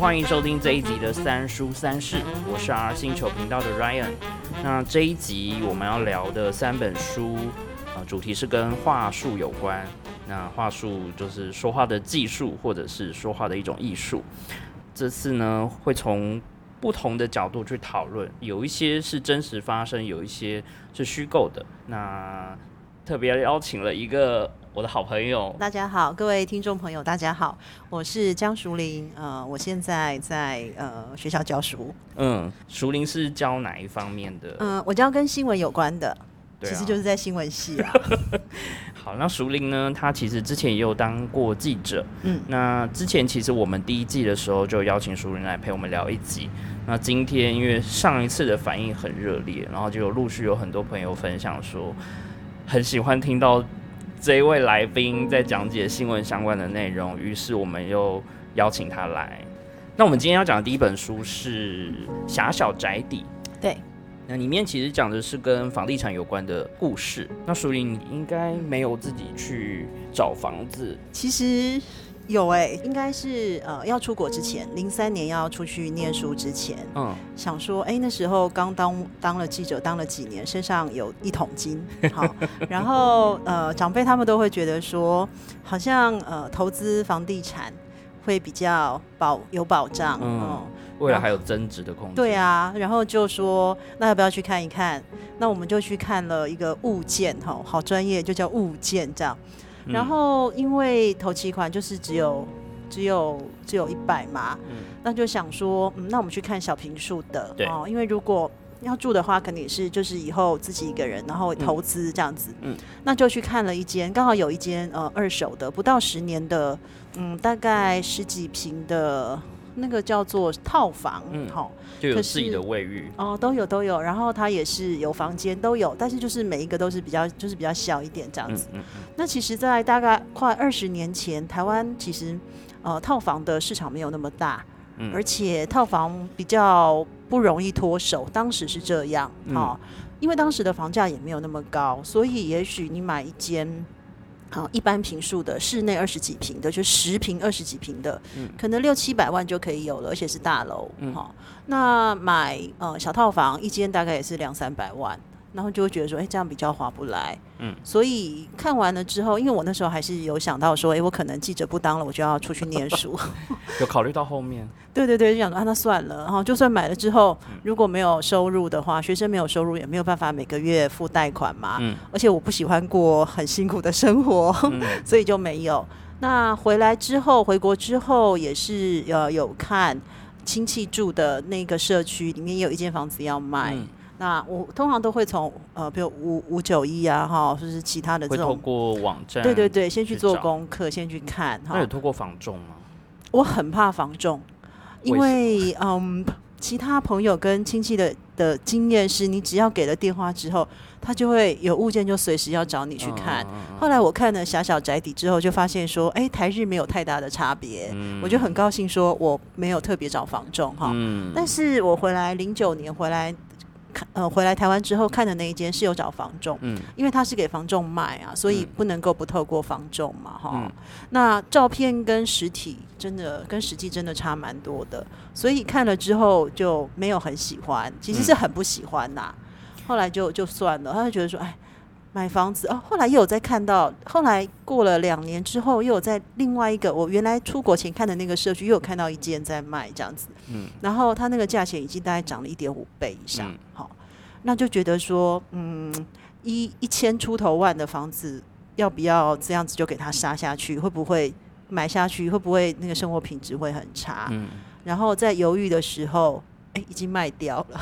欢迎收听这一集的三书三世，我是 R 星球频道的 Ryan。那这一集我们要聊的三本书，呃，主题是跟话术有关。那话术就是说话的技术，或者是说话的一种艺术。这次呢，会从不同的角度去讨论，有一些是真实发生，有一些是虚构的。那特别邀请了一个我的好朋友，大家好，各位听众朋友，大家好，我是江淑玲，呃，我现在在呃学校教书。嗯，淑玲是教哪一方面的？嗯，我教跟新闻有关的，其实就是在新闻系啊。好，那淑玲呢？她其实之前也有当过记者。嗯，那之前其实我们第一季的时候就邀请淑玲来陪我们聊一集。那今天因为上一次的反应很热烈，然后就有陆续有很多朋友分享说，很喜欢听到这一位来宾在讲解新闻相关的内容，于是我们又邀请他来。那我们今天要讲的第一本书是《狭小宅邸》。对，那里面其实讲的是跟房地产有关的故事。那淑玲，你应该没有自己去找房子，其实有哎、应该是呃要出国之前，零三年要出去念书之前，嗯，想说，哎、那时候刚当当了记者，当了几年，身上有一桶金，好，然后呃，长辈他们都会觉得说，好像呃，投资房地产会比较保有保障，嗯嗯，未来还有增值的空间。对，啊，然后就说，那要不要去看一看？那我们就去看了一个物件，哈，好专业，就叫物件这样。嗯。然后因为头期款就是只有只有只有一百嘛，嗯。那就想说，嗯，那我们去看小平数的哦，因为如果要住的话，肯定是就是以后自己一个人，然后投资这样子，嗯。那就去看了一间，刚好有一间呃二手的，不到十年的，嗯，大概十几平的。那个叫做套房，嗯好、就有可自己的卫浴。哦，都有都有，然后它也是有房间都有，但是就是每一个都是比较就是比较小一点这样子。嗯嗯那其实，在大概快二十年前，台湾其实呃套房的市场没有那么大，嗯而且套房比较不容易脱手，当时是这样嗯哦，因为当时的房价也没有那么高，所以也许你买一间。好，一般平数的室内二十几平的，就十平、二十几平的，嗯。可能六七百万就可以有了，而且是大楼。嗯。好、那买呃小套房一间大概也是两三百万，然后就会觉得说，哎、这样比较划不来。嗯，所以看完了之后，因为我那时候还是有想到说，哎、我可能记者不当了，我就要出去念书。有考虑到后面。对对对，就想说啊，那算了，然后就算买了之后，嗯如果没有收入的话，学生没有收入也没有办法每个月付贷款嘛。嗯而且我不喜欢过很辛苦的生活，嗯所以就没有。那回来之后，回国之后也是呃有看亲戚住的那个社区里面也有一间房子要卖。嗯那我通常都会从呃，比如五五九一啊，哈，或是其他的这会透，过网站。对对。对，先去做功课，先去看哈那有。透过房仲吗？我很怕房仲，因为嗯，其他朋友跟亲戚的的经验是，你只要给了电话之后，他就会有物件就随时要找你去看。后来我看了狭小宅邸之后，就发现说，哎、台日没有太大的差别，嗯我就很高兴，说我没有特别找房仲哈。嗯但是我回来零九年回来看，呃，回来台湾之后看的那一间是有找房仲，嗯。因为他是给房仲卖啊，所以嗯。不能够不透过房仲嘛哈。嗯。那照片跟实体真的跟实际真的差蛮多的，所以看了之后就没有很喜欢，其实是很不喜欢呐、后来就就算了，他就觉得说，哎，买房子哦。后来又有在看到，后来过了两年之后，又有在另外一个我原来出国前看的那个社区，又有看到一间在卖这样子，嗯然后它那个价钱已经大概涨了一点五倍以上嗯，好、那就觉得说，嗯，一一千出头万的房子，要不要这样子就给它杀下去？会不会买下去？会不会那个生活品质会很差？嗯，然后在犹豫的时候，哎、已经卖掉了。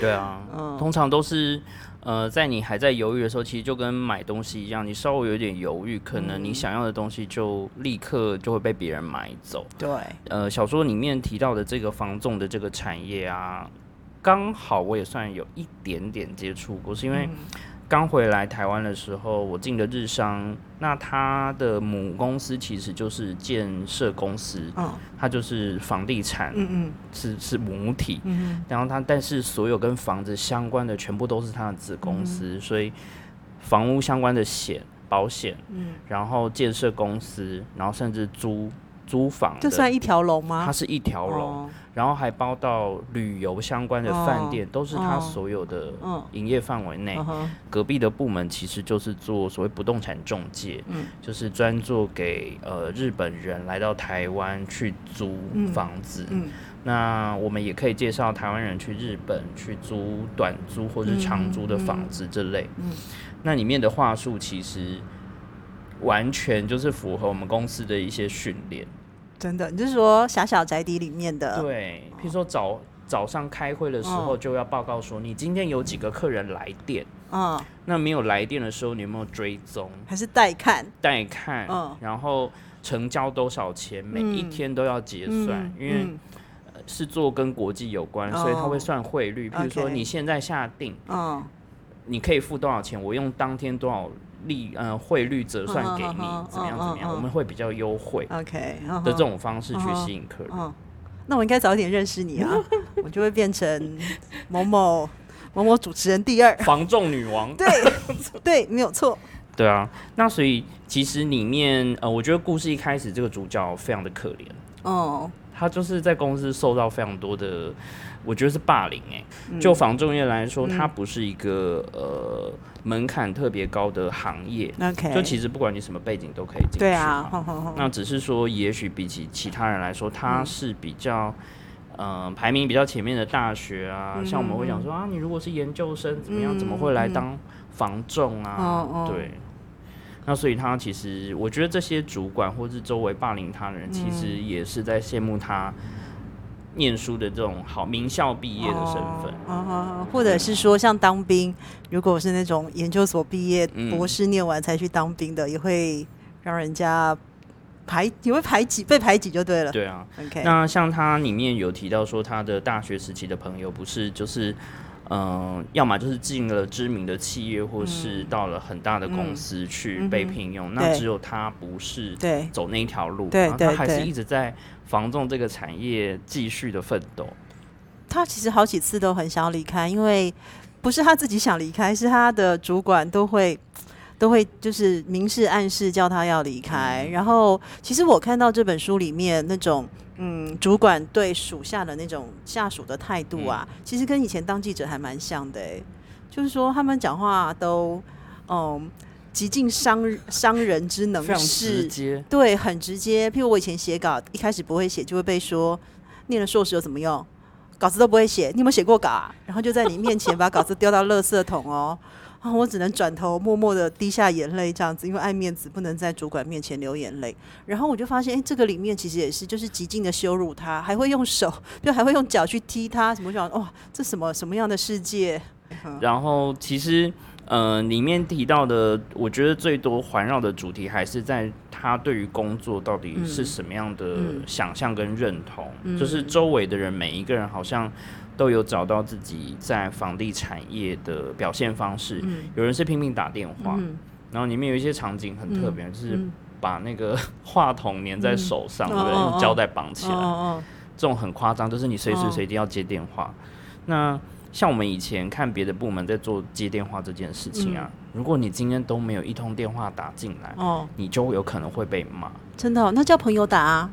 对啊。嗯，通常都是，呃，在你还在犹豫的时候，其实就跟买东西一样，你稍微有点犹豫，可能你嗯。想要的东西就立刻就会被别人买走。对，呃，小说里面提到的这个房仲的这个产业啊，刚好我也算有一点点接触过，是因为嗯刚回来台湾的时候，我进的日商，那它的母公司其实就是建设公司，嗯。它就是房地产嗯嗯。是是母体，嗯然后它但是所有跟房子相关的全部都是它的子公司，所以房屋相关的险、保险，嗯。然后建设公司，然后甚至租租房的，就算一条龙吗？它是一条龙，哦。然后还包到旅游相关的饭店，都是它哦所有的嗯。营业范围内。隔壁的部门其实就是做所谓不动产中介，嗯。就是专做给呃日本人来到台湾去租嗯房子。嗯。那我们也可以介绍台湾人去日本去租短租或是长租的房子这类。嗯。那里面的话术其实完全就是符合我们公司的一些训练。真的，你是说狭小宅邸里面的？对，譬如说早早上开会的时候嗯就要报告说你今天有几个客人来电，嗯，那没有来电的时候你有没有追踪？还是带看？带看，嗯然后成交多少钱，每一嗯天都要结算，嗯因为嗯是做跟国际有关，所以他会哦算汇率。譬如说你现在下定，嗯你可以付多少钱，我用当天多少利呃汇率折算给你，嗯嗯嗯怎么样怎么样，嗯嗯嗯。我们会比较优惠，OK 的这种方式去吸引客人。嗯，那我应该早点认识你啊，我就会变成某某某某主持人第二。防重女王，对 对，没有错。对啊，那所以其实里面呃，我觉得故事一开始这个主角非常的可怜，哦，他就是在公司受到非常多的，我觉得是霸凌哎、嗯。就防重业来说，他不是一个呃门槛特别高的行业，OK，就其实不管你什么背景都可以进去。对啊，。那只是说，也许比起其他人来说，他是比较。呃，排名比较前面的大学啊，嗯像我们会讲说啊，你如果是研究生怎么样，嗯怎么会来嗯当房仲啊？对，那所以他其实，我觉得这些主管或是周围霸凌他的人，其实嗯也是在羡慕他念书的这种好名校毕业的身份。啊，或者是说像当兵，如果是那种研究所毕业、嗯博士念完才去当兵的，也会让人家排，也会排挤，被排挤就对了。对啊，OK，那像他里面有提到说，他的大学时期的朋友不是就是。嗯、要么就是进了知名的企业，或是到了很大的公司去被聘用。那只有他不是对走那一条路，对然后他还是一直在防重这个产业继续的奋斗。他其实好几次都很想离开，因为不是他自己想离开，是他的主管都会都会就是明示暗示叫他要离开。然后，其实我看到这本书里面那种嗯，主管对属下的那种下属的态度啊，其实跟以前当记者还蛮像的诶、就是说他们讲话都嗯极尽商商人之能事对，很直接。譬如我以前写稿，一开始不会写，就会被说念了硕士有怎么用？稿子都不会写，你有没有写过稿啊？然后就在你面前把稿子丢到垃圾桶哦。啊，我只能转头默默的滴下眼泪，这样子，因为爱面子，不能在主管面前流眼泪。然后我就发现，哎、这个里面其实也是，就是极尽的羞辱他，还会用手，就 还会用脚去踢他，什么？我想，哇，这什么什么样的世界？然后其实，呃，里面提到的，我觉得最多环绕的主题还是在他对于工作到底是什么样的嗯想象跟认同，嗯就是周围的人每一个人好像都有找到自己在房地产业的表现方式。嗯有人是拼命打电话，嗯然后里面有一些场景很特别，就是嗯把那个话筒粘在手上，对不对？用胶带绑起来。这种很夸张，就是你随时哦随地要接电话。那像我们以前看别的部门在做接电话这件事情啊，如果你今天都没有一通电话打进来，哦。哦，你就有可能会被骂，真的哦、那叫朋友打啊。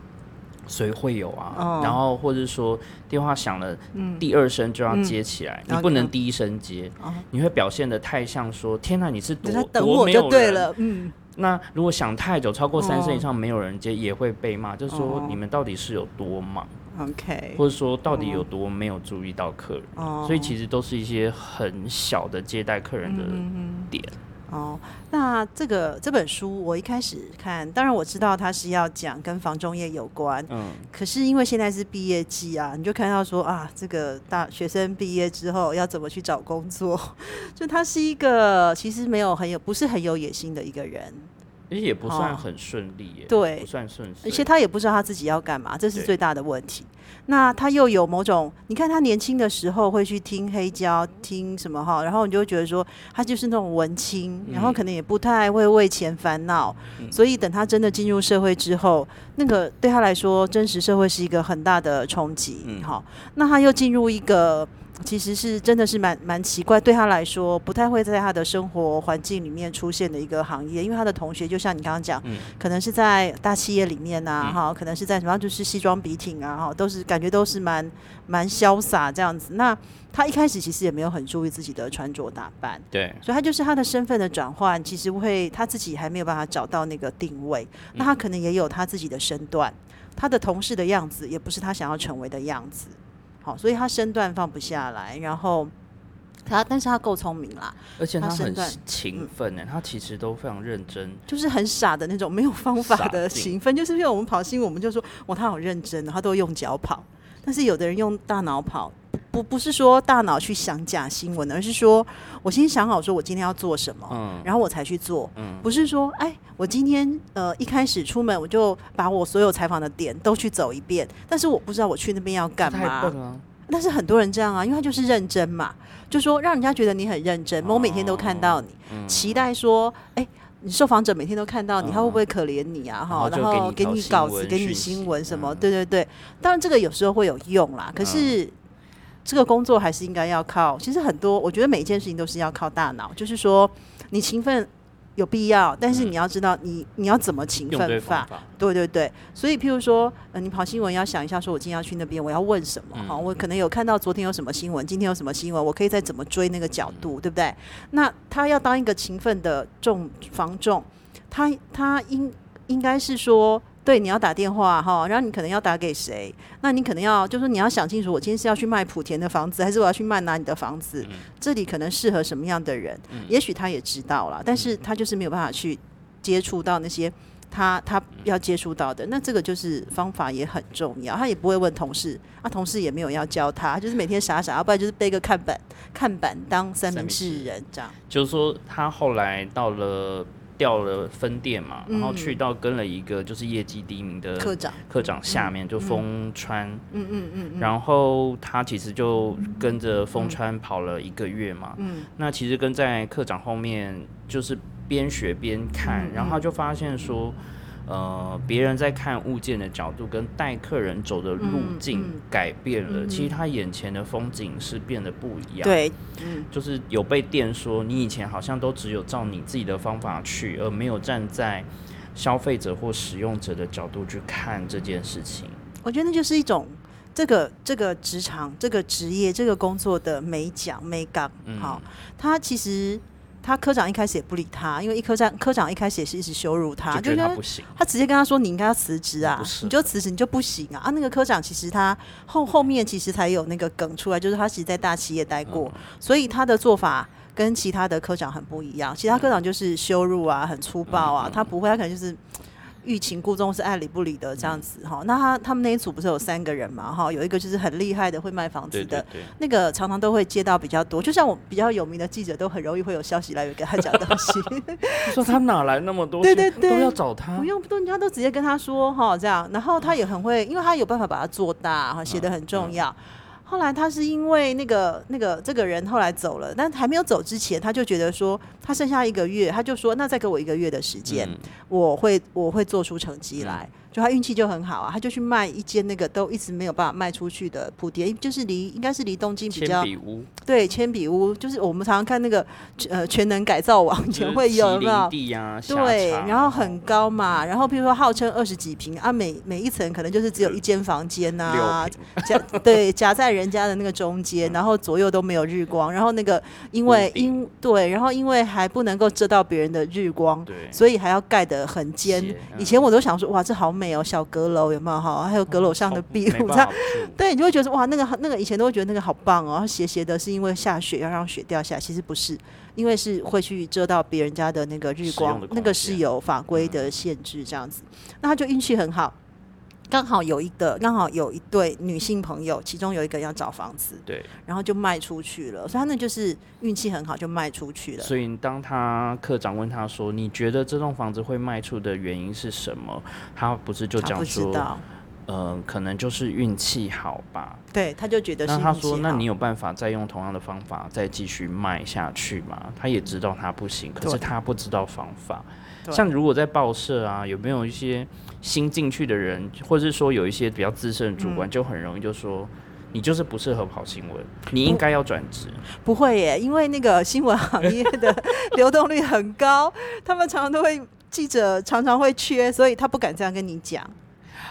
所以会有啊。哦。然后或者说电话响了，嗯。第二声就要接起来，嗯。你不能第一声接，哦。你会表现的太像说天哪，你是多在等多我没有人。就对了，嗯，那如果想太久，超过三声以哦上没有人接，也会被骂，就是说哦。你们到底是有多忙，OK，或者说到底有多没有注意到客人。哦所以其实都是一些很小的接待客人的嗯点。哦，那这个这本书我一开始看，当然我知道它是要讲跟房中业有关，嗯，可是因为现在是毕业季啊，你就看到说啊，这个大学生毕业之后要怎么去找工作，就他是一个其实没有很有不是很有野心的一个人，而且也不算哦很顺利耶，对不算顺利，而且他也不知道他自己要干嘛，这是最大的问题。那他又有某种，你看他年轻的时候会去听黑胶，听什么哈，然后你就会觉得说他就是那种文青，然后可能也不太会为钱烦恼，嗯所以等他真的进入社会之后，那个对他来说，真实社会是一个很大的冲击。嗯好，那他又进入一个。其实是真的是蛮蛮奇怪，对他来说不太会在他的生活环境里面出现的一个行业，因为他的同学就像你刚刚讲，嗯可能是在大企业里面呐、嗯哈、可能是在什么就是西装笔挺啊，哈，都是感觉都是蛮蛮潇洒这样子。那他一开始其实也没有很注意自己的穿着打扮，对，所以他就是他的身份的转换，其实会他自己还没有办法找到那个定位。那他可能也有他自己的身段，他的同事的样子也不是他想要成为的样子。好，所以他身段放不下来，然后他，但是他够聪明啦，而且他很勤奋呢，他其实都非常认真。就是很傻的那种，没有方法的勤奋。就是因为我们跑新闻，我们就说哇，他好认真哦，他都用脚跑。但是有的人用大脑跑，不不是说大脑去想假新闻，而是说我先想好说我今天要做什么，嗯然后我才去做。嗯，不是说，哎，我今天呃一开始出门我就把我所有采访的点都去走一遍，但是我不知道我去那边要干嘛。但是很多人这样啊，因为他就是认真嘛，就说让人家觉得你很认真，我每天都看到你，嗯期待说，哎。你受访者每天都看到你，嗯他会不会可怜你啊？哈，然然后给你你稿子，给你新闻什么？嗯对对对，当然这个有时候会有用啦。可是这个工作还是应该要靠，其实很多我觉得每一件事情都是要靠大脑，就是说你勤奋有必要，但是嗯你要知道你你要怎么勤奋法。对对对，所以譬如说，呃，你跑新闻要想一下，说我今天要去那边，我要问什么？哈、嗯我可能有看到昨天有什么新闻，今天有什么新闻，我可以再怎么追那个角度，嗯对不对？那他要当一个勤奋的重防重，他他应应该是说。对，你要打电话哈，然后你可能要打给谁？那你可能要，就是说你要想清楚，我今天是要去卖莆田的房子，还是我要去卖哪里的房子？嗯这里可能适合什么样的人？也许他也知道了，但是他就是没有办法去接触到那些他他要接触到的。那这个就是方法也很重要，他也不会问同事，啊，同事也没有要教他，就是每天傻傻，要不然就是背个看板看板当三明治人这样。就是说，他后来到了调了分店嘛，然后嗯去到跟了一个就是业绩第一名的科长，科长下面，就风川，嗯嗯嗯嗯，然后他其实就跟着风川跑了一个月嘛。嗯。那其实跟在科长后面就是边学边看，嗯。然后他就发现说。呃，别人在看物件的角度跟带客人走的路径改变了，嗯其实他眼前的风景是变得不一样。对，嗯就是有被电说，你以前好像都只有照你自己的方法去，而没有站在消费者或使用者的角度去看这件事情。我觉得那就是一种这个这个职场、这个职业、这个工作的美奖、美感。嗯好，他其实他科长一开始也不理他，因为一科长科长一开始也是一直羞辱他，就觉觉得不行，他直接跟他说：“你应该要辞职啊你就辞职，你就不行啊！”啊，那个科长其实他后后面其实才有那个梗出来，就是他其实在大企业待过，嗯所以他的做法跟其他的科长很不一样。其他科长就是羞辱啊，很粗暴啊，嗯他不会，他可能就是。欲擒故纵是爱理不理的这样子哈，那他他们那一组不是有三个人嘛哈，有一个就是很厉害的会卖房子对的，对对，那个常常都会接到比较多，就像我比较有名的记者都很容易会有消息来源给他讲东西，他 说他哪来那么多，对对对。都要找他？不。用，不人家都直接跟他说哈，这样，然后他也很会，因为他有办法把它做大哈，写的很重要。后来他是因为那个那个这个人后来走了，但还没有走之前，他就觉得说他剩下一个月，他就说那再给我一个月的时间，嗯我会我会做出成绩来。就他运气就很好啊，他就去卖一间那个都一直没有办法卖出去的莆田，就是离应该是离东京比铅较笔屋。对铅笔屋，就是我们常常看那个呃全能改造网以前会有有没有？地呀，下对，然后很高嘛，然后比如说号称二十几平啊，每每一层可能就是只有一间房间呐、夹对夹在人家的那个中间，然后左右都没有日光，然后那个因为因对，然后因为还不能够遮到别人的日光，对，所以还要盖得很尖。以前我都想说，哇，这好美哦，小阁楼有没有哈？还有阁楼上的壁炉，这样对，你就会觉得哇，那个那个以前都会觉得那个好棒哦，斜斜的是因为下雪要让雪掉下来，其实不是，因为是会去遮到别人家的那个日光那个是有法规的限制这样子。那他就运气很好，刚好有一个刚好有一对女性朋友，其中有一个要找房子，对，然后就卖出去了，所以他那就是运气很好，就卖出去了。所以当他科长问他说：“你觉得这栋房子会卖出的原因是什么？”他不是就讲说知，道，呃，可能就是运气好吧。对，他就觉得是那他说：“那你有办法再用同样的方法再继续卖下去吗？”他也知道他不行，可是他不知道方法。对像如果在报社啊，有没有一些新进去的人，或者是说有一些比较资深的主管，嗯就很容易就说。你就是不适合跑新闻，你应该要转职。不会耶，因为那个新闻行业的 流动率很高，他们常常都会记者常常会缺，所以他不敢这样跟你讲。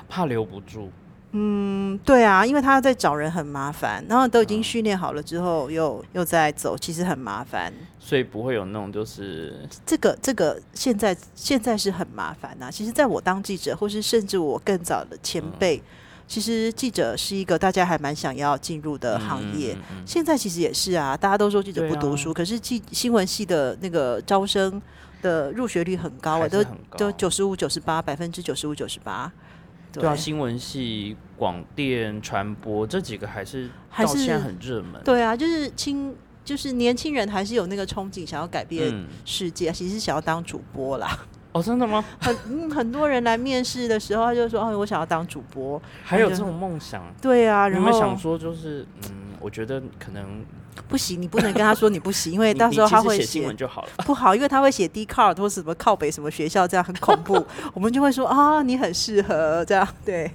怕留不住。嗯，对啊，因为他在找人很麻烦，然后都已经训练好了之后，又又在走，其实很麻烦。所以不会有那种就是这个这个现在现在是很麻烦呐、其实，在我当记者，或是甚至我更早的前辈，其实记者是一个大家还蛮想要进入的行业。嗯嗯嗯现在其实也是啊，大家都说记者不读书，可是记新闻系的那个招生的入学率很高啊，都都九十五、九十八，百分之九十五、九十八。对啊，新闻系、广电、传播这几个还是还是到现在很热门。对啊，就是青，就是年轻人还是有那个憧憬，想要改变嗯，世界，其实是想要当主播啦。哦，真的吗？很嗯，很多人来面试的时候，他就说：“哦，我想要当主播。还有这种梦想？”对啊，有然后想说，就是嗯，我觉得可能不行，你不能跟他说你不行，因为到时候他会写新闻就好了。不好，因为他会写 D card 或什么靠北什么学校，这样很恐怖。我们就会说啊，你很适合这样，对，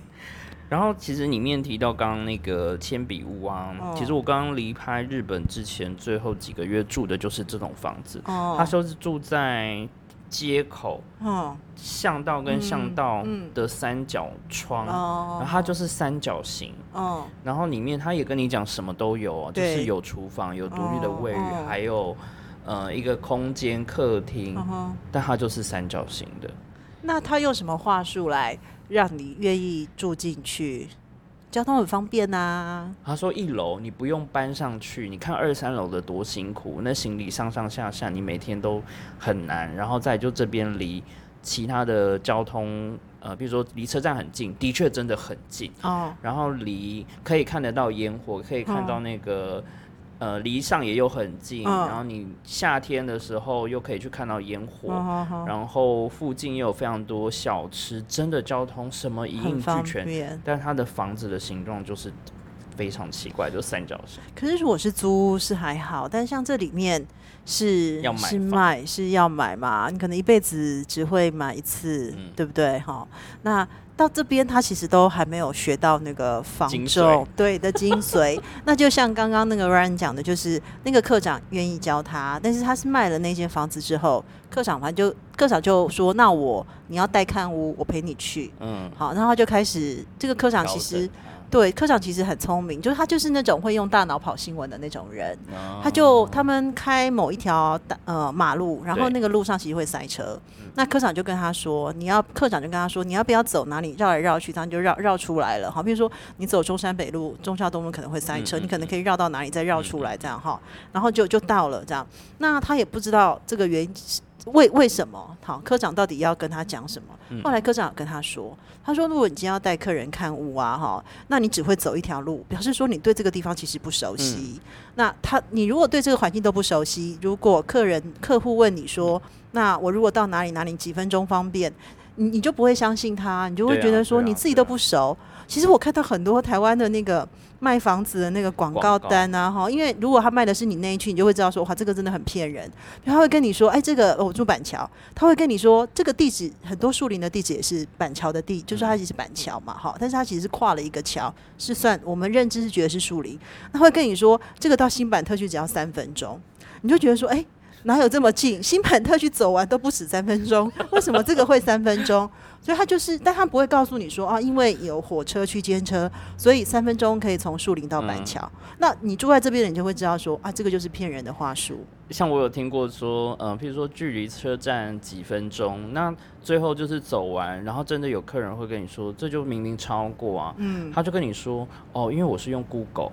然后其实里面提到刚刚那个铅笔屋啊，哦其实我刚刚离开日本之前，最后几个月住的就是这种房子。哦，他说是住在街口嗯。巷道跟巷道嗯的三角窗，哦，然后它就是三角形，哦然后里面他也跟你讲什么都有哦，就是有厨房，有独立的卫浴，还有呃一个空间客厅，嗯，但它就是三角形的。那他用什么话术来让你愿意住进去？交通很方便啊。呐、他说一楼你不用搬上去，你看二三楼的多辛苦，那行李上上下下你每天都很难，然后再就这边离其他的交通，呃，比如说离车站很近，的确真的很近，哦，然后离可以看得到烟火，可以看到那个。呃，离上也又很近，嗯然后你夏天的时候又可以去看到烟火，哦哦然后附近也有非常多小吃，真的交通什么一应俱方全。便。但它的房子的形状就是非常奇怪，就三角形。可是如果是租屋是还好，但像这里面是要买是房卖是要买嘛？你可能一辈子只会买一次，嗯对不对？哈，那到这边他其实都还没有学到那个房重对的精髓。那就像刚刚那个 Ryan 讲的，就是那个科长愿意教他，但是他是卖了那间房子之后，科长反正就科长就说：“那我你要带看屋，我陪你去。”嗯，好，然后他就开始这个科长其实对科长其实很聪明，就是他就是那种会用大脑跑新闻的那种人。它他就他们开某一条大呃马路，然后那个路上其实会塞车。那科长就跟他说：“你要科长就跟他说，你要不要走哪里绕来绕去，这样就绕绕出来了。好，比如说你走中山北路、中孝东路可能会塞车，你可能可以绕到哪里再绕出来，这样哈，然后就就到了这样。那他也不知道这个原因是为为什么？好，科长到底要跟他讲什么？嗯后来科长跟他说，他说如果你今天要带客人看屋啊，哈，那你只会走一条路，表示说你对这个地方其实不熟悉。那他，你如果对这个环境都不熟悉，如果客人客户问你说，那我如果到哪里哪里几分钟方便，你你就不会相信他，你就会觉得说你自己都不熟。其实我看到很多台湾的那个卖房子的那个广告单啊，哈，因为如果他卖的是你那一区，你就会知道说，哇，这个真的很骗人。他会跟你说，哎，这个哦我住板桥，他会跟你说这个地址很多树林的地址也是板桥的地，就是它其实是板桥嘛，哈，但是它其实是跨了一个桥，是算我们认知是觉得是树林。那会跟你说，这个到新版特区只要三分钟，你就觉得说，哎。哪有这么近？新版特区走完都不止三分钟，为什么这个会三分钟？所以他就是，但他不会告诉你说啊，因为有火车区间车，所以三分钟可以从树林到板桥。那你住在这边的，你就会知道说啊，这个就是骗人的话术。像我有听过说，呃，譬如说距离车站几分钟，那最后就是走完，然后真的有客人会跟你说，这就明明超过啊，嗯，他就跟你说，哦，因为我是用 Google，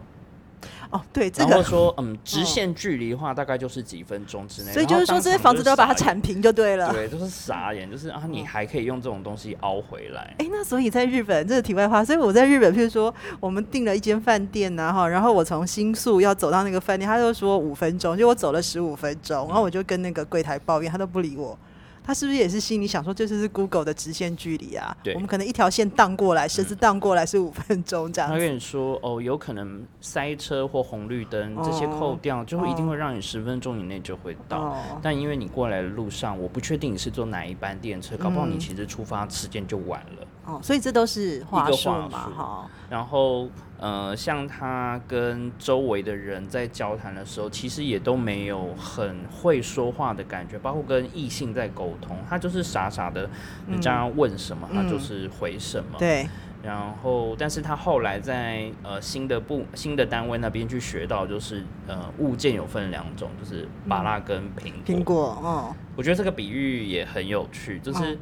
哦，对，这个，然后说，嗯，直线距离的话大概就是几分钟之内，所以就是说这些房子都要把它铲平就对了。对，就是傻眼，就是啊，你还可以用这种东西凹回来，哎，那所以在日本，这是题外话。所以我在日本，譬如说我们订了一间饭店呐、哈，然后我从新宿要走到那个饭店，他就说五分钟，就我走了十五分钟，然后我就跟那个柜台抱怨，他都不理我。他是不是也是心里想说，这就是 Google 的直线距离啊？对我们可能一条线荡过来，甚至荡过来是五分钟这样他。跟你说，哦，有可能塞车或红绿灯这些哦扣掉，就会一定会让你十分钟以内就会到。哦，但因为你过来的路上，我不确定你是坐哪一班电车，搞不好你嗯其实出发时间就晚了。哦，所以这都是话术话嘛，哈，然后呃，像他跟周围的人在交谈的时候，其实也都没有很会说话的感觉，包括跟异性在沟通，他就是傻傻的，人家问什么、他就是回什么。对，然后，但是他后来在呃新的部新的单位那边去学到，就是呃物件有分两种，就是芭拉跟苹果。苹果，嗯，我觉得这个比喻也很有趣，就是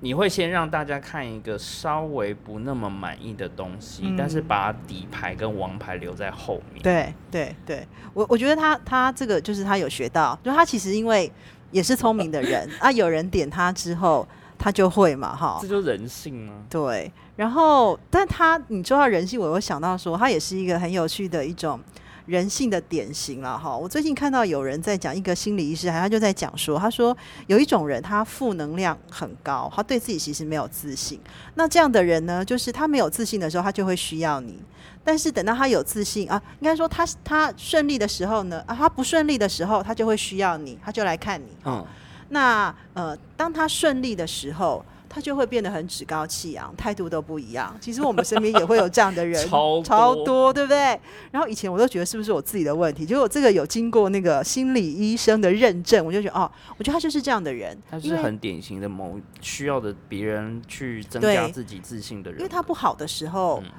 你会先让大家看一个稍微不那么满意的东西，嗯但是把底牌跟王牌留在后面。对对对，我我觉得他他这个就是他有学到，就他其实因为也是聪明的人 啊，有人点他之后，他就会嘛，哈这，就是人性啊。对。然后，但他你说到人性，我会想到说，他也是一个很有趣的一种人性的典型了哈。我最近看到有人在讲一个心理医师，他就在讲说，他说有一种人他负能量很高，他对自己其实没有自信。那这样的人呢，就是他没有自信的时候，他就会需要你。但是等到他有自信啊，应该说他他顺利的时候呢，啊，他不顺利的时候，他就会需要你，他就来看你。嗯，那呃，当他顺利的时候，他就会变得很趾高气扬，态度都不一样。其实我们身边也会有这样的人，超 超多多，对不对？然后以前我都觉得是不是我自己的问题，结果这个有经过那个心理医生的认证，我就觉得哦，我觉得他就是这样的人，他是很典型的某需要的别人去增加自己自信的人。因为他不好的时候，嗯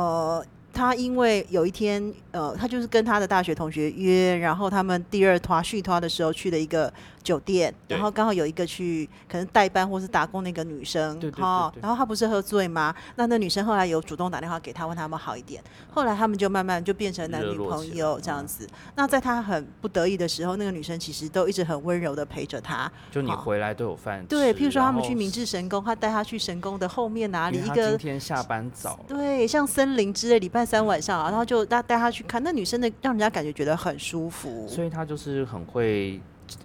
呃，他因为有一天，呃，他就是跟他的大学同学约，然后他们第二团续团的时候去了一个酒店，然后刚好有一个去可能代班或是打工那个女生，哈然后她不是喝醉吗？那那女生后来有主动打电话给他，问他们好一点，后来他们就慢慢就变成男女朋友这样嗯子。那在她很不得已的时候，那个女生其实都一直很温柔的陪着她，就你回来都有饭吃。对，譬如说他们去明治神宫，他带她去神宫的后面哪里一个今天下班早，对，像森林之类，礼拜三晚上啊，然后就带带她去看，那女生的让人家感觉觉得很舒服。所以她就是很会。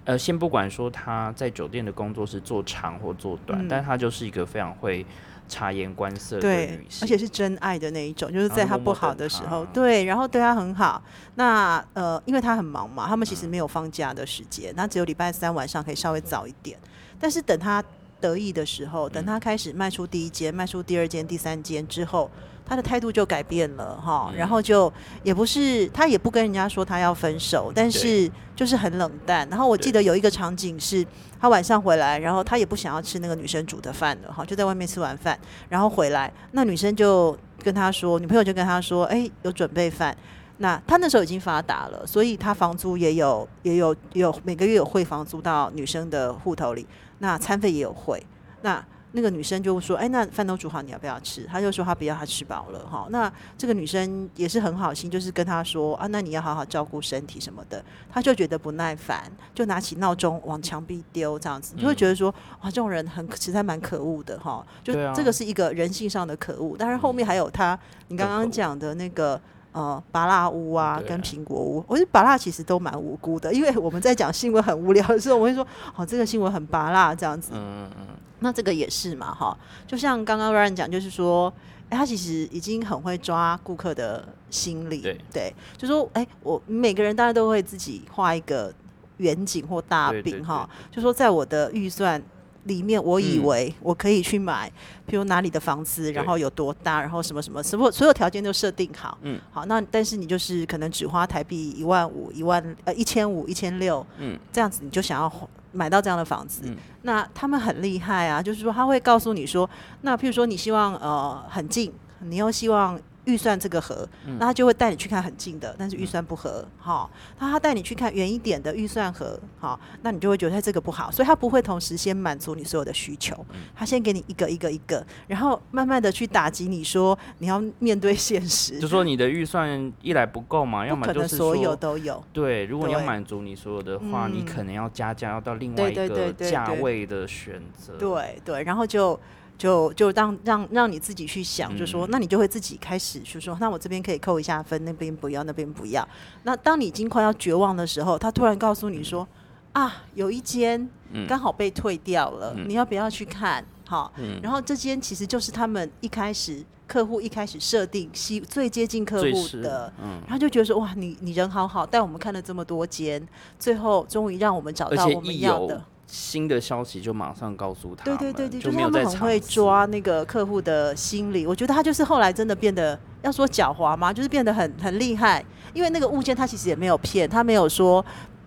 呃，先不管说他在酒店的工作是做长或做短，嗯但他就是一个非常会察言观色的对女，性，而且是真爱的那一种，就是在他不好的时候，他对，然后对他很好。那呃，因为他很忙嘛，他们其实没有放假的时间，那只有礼拜三晚上可以稍微早一点。但是等他得意的时候，等他开始迈出第一间、迈出第二间、第三间之后，他的态度就改变了哈，然后就也不是他也不跟人家说他要分手，但是就是很冷淡。然后我记得有一个场景是，他晚上回来，然后他也不想要吃那个女生煮的饭了哈，就在外面吃完饭，然后回来，那女生就跟他说，女朋友就跟他说，哎，有准备饭。那他那时候已经发达了，所以他房租也有也有有每个月有汇房租到女生的户头里，那餐费也有汇。那那个女生就说：“哎，那饭都煮好，你要不要吃？”他就说他不要，他吃饱了哈。那这个女生也是很好心，就是跟他说啊，那你要好好照顾身体什么的。他就觉得不耐烦，就拿起闹钟往墙壁丢，这样子，你就会觉得说哇，这种人很实在蛮可恶的哈。就这个是一个人性上的可恶，但是后面还有他你刚刚讲的那个。呃，拔辣屋啊，跟苹果屋，我觉得拔辣其实都蛮无辜的，因为我们在讲新闻很无聊的时候，我会说，哦，这个新闻很拔辣这样子，嗯嗯嗯，那这个也是嘛，哈，就像刚刚 Ryan 讲，就是说，哎，他其实已经很会抓顾客的心理，对。就说，哎，我每个人大家都会自己画一个远景或大对对饼，哈，就说在我的预算里面，我以嗯。为我可以去买，譬如哪里的房子，然后有多大，然后什么什么，什么所有条件都设定好，嗯，好，那但是你就是可能只花台币一万五、一万呃一千五、一千六，嗯，这样子你就想要花买到这样的房子，嗯。那他们很厉害啊，就是说他会告诉你说，那譬如说你希望呃很近，你又希望预算这个合，嗯。那他就会带你去看很近的，但是预算不合，好，那他带你去看远一点的预算合，好，那你就会觉得他这个不好，所以他不会同时先满足你所有的需求，嗯。他先给你一个一个一个，然后慢慢的去打击你说你要面对现实。就，说你的预算一来不够嘛，要么就是所有都有，对，如果你要满足你所有的话，你嗯可能要加价，要到另外一个价位的选择。对对，然后就就就让让让你自己去想，就说嗯那你就会自己开始就说，那我这边可以扣一下分，那边不要，那边不要。那当你已经快要绝望的时候，他突然告诉你说啊，有一间嗯刚好被退掉了，嗯你要不要去看？好，嗯，然后这间其实就是他们一开始客户一开始设定西最接近客户的。嗯，然后就觉得说哇，你你人好好，带我们看了这么多间，最后终于让我们找到我们要的。新的消息就马上告诉他，对对对对，就是没有他们很会抓那个客户的心理。我觉得他就是后来真的变得，要说狡猾吗？就是变得很很厉害。因为那个物件他其实也没有骗，他没有说，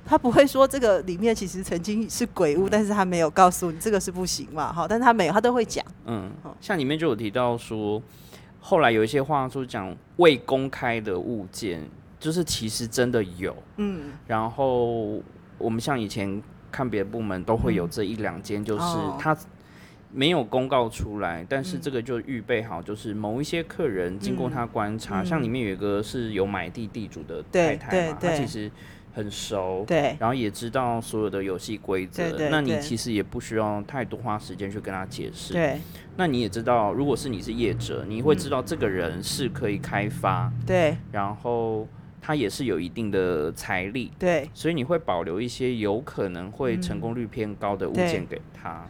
他不会说这个里面其实曾经是鬼屋，但是他没有告诉你这个是不行嘛，哈，但是他没有，他都会讲。嗯哦，像里面就有提到说，后来有一些话术讲未公开的物件，就是其实真的有。嗯，然后我们像以前看别的部门都会有这一两间，就是哦。他没有公告出来，但是嗯。这个就预备好，就是某一些客人经过他观察，嗯像里面有一个是有买地地主的太太嘛，对对她其实很熟。对然后也知道所有的游戏规则对，对那你其实也不需要太多花时间去跟他解释。对。那你也知道，如果是你是业者，你会知道这个人是可以开发，对。然后他也是有一定的财力，对所以你会保留一些有可能会成功率偏高的物件给他。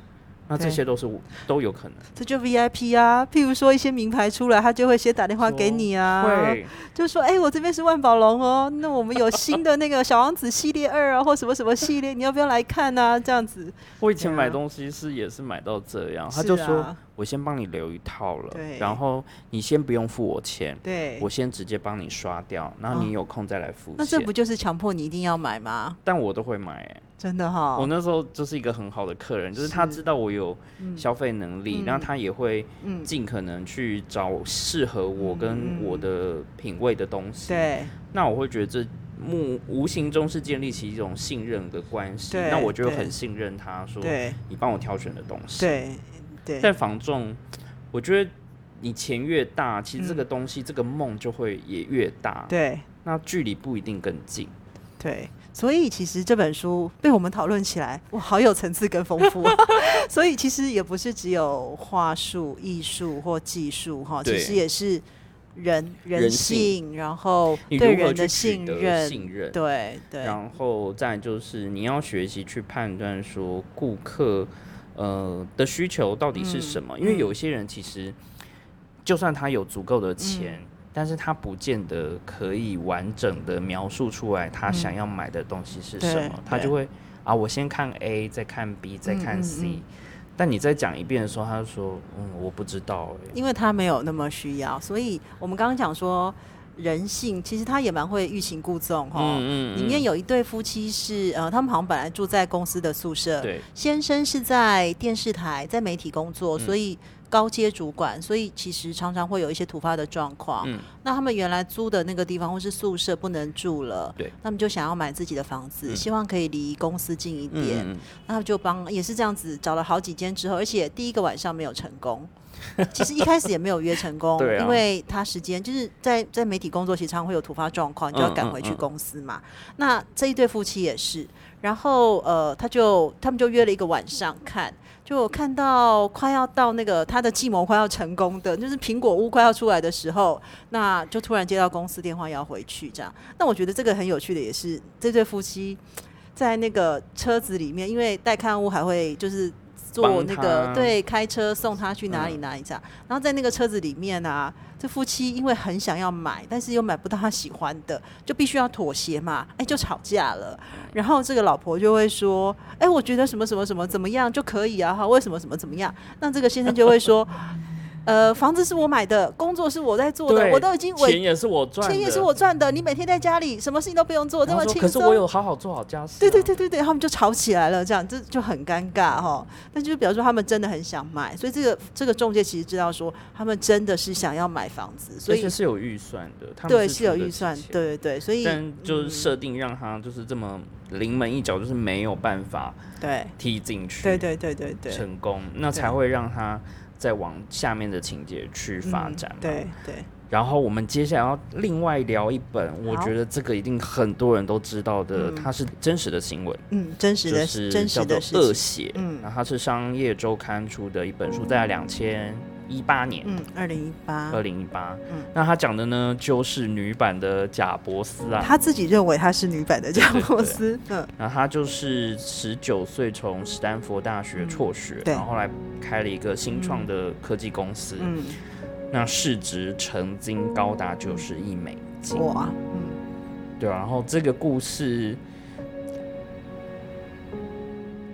那这些都是都有可能。这就 VIP 啊。譬如说一些名牌出来，他就会先打电话给你啊，会，就说：“哎、我这边是万宝龙哦，那我们有新的那个小王子系列二啊，或什么什么系列，你要不要来看啊？”这样子，我以前买东西是也是买到这样，他就说啊我先帮你留一套了对，然后你先不用付我钱，对我，先直接帮你刷掉，然后你有空再来付钱那这不。就是强迫你一定要买吗？但我都会买、欸，真的哈、我那时候就是一个很好的客人，就是他知道我有消费能力，嗯然后他也会嗯，尽可能去找适合我跟嗯我的品味的东西。对那我会觉得这目无形中是建立起一种信任的关系。那我就很信任他说，对你帮我挑选的东西。，对对在房仲，我觉得你钱越大，其实这嗯个东西、这个梦就会也越大。对那距离不一定更近。对，所以其实这本书被我们讨论起来，哇，好有层次跟丰富。所以其实也不是只有话术、艺术或技术哈，其实也是人人人性性，然后对人的信任，信任？对对然后再就是你要学习去判断说顾客呃的需求到底是什么，因为有一些人其实就算他有足够的嗯。钱，但是他不见得可以完整的描述出来他想要买的东西是什么，他就会啊，我先看 A，再看 B，再看 C，、嗯。但你再讲一遍的时候，他就说嗯，我不知道哎、因为他没有那么需要，所以我们刚刚讲说人性，其实他也蛮会欲擒故纵哈。嗯里面有一对夫妻是呃，他们好像本来住在公司的宿舍，对先生是在电视台在媒体工作，嗯所以高阶主管，所以其实常常会有一些突发的状况。嗯那他们原来租的那个地方或是宿舍不能住了，对，他们就想要买自己的房子，嗯希望可以离公司近一嗯点。嗯嗯那他们就帮也是这样子找了好几间之后，而且第一个晚上没有成功。其实一开始也没有约成功，对啊因为他时间就是在在媒体工作，其实常常会有突发状况，你就要赶回去公司嘛。那这一对夫妻也是，然后呃，他就他们就约了一个晚上看，就看到快要到那个他的计谋快要成功的，就是苹果屋快要出来的时候，那就突然接到公司电话要回去这样。那我觉得这个很有趣的也是这对夫妻在那个车子里面，因为带看屋还会就是。做帮那个对开车送他去哪里嗯。哪里这样，然后在那个车子里面啊，这夫妻因为很想要买，但是又买不到他喜欢的，就必须要妥协嘛，哎，就吵架了。然后这个老婆就会说：“哎，我觉得什么什么什么怎么样？就可以啊，哈，为什么什么怎么样？”那这个先生就会说：“呃，房子是我买的，工作是我在做的，我都已经委钱也是我赚的，钱也是我赚的，你每天在家里什么事情都不用做，这么轻松。”可是我有好好做好家事、啊。对对对对对，他们就吵起来了，这样这就很尴尬哈。但就是表示说他们真的很想买，所以这个这个中介其实知道说他们真的是想要买房子，所以是有预算的，他们对是有预算，对对对，所以但就是嗯设定让他就是这么临门一脚，就是没有办法对踢进去，对对对对对成功，那才会让他再往下面的情节去发展、嗯。对对，然后我们接下来要另外聊一本，我觉得这个一定很多人都知道的，嗯。它是真实的新闻，嗯，真实的就是真实叫做的，恶血，嗯。然后它是商业周刊出的一本书，在两千一八年。嗯，二零一八。二，零一八，嗯。那他讲的呢，就是女版的贾伯斯啊，他自己认为他是女版的贾伯斯，嗯。然后他就是十九岁从斯丹佛大学辍学，对。然后后来开了一个新创的科技公司，嗯，那市值曾经高达九十亿美金，哇，嗯。对啊然后这个故事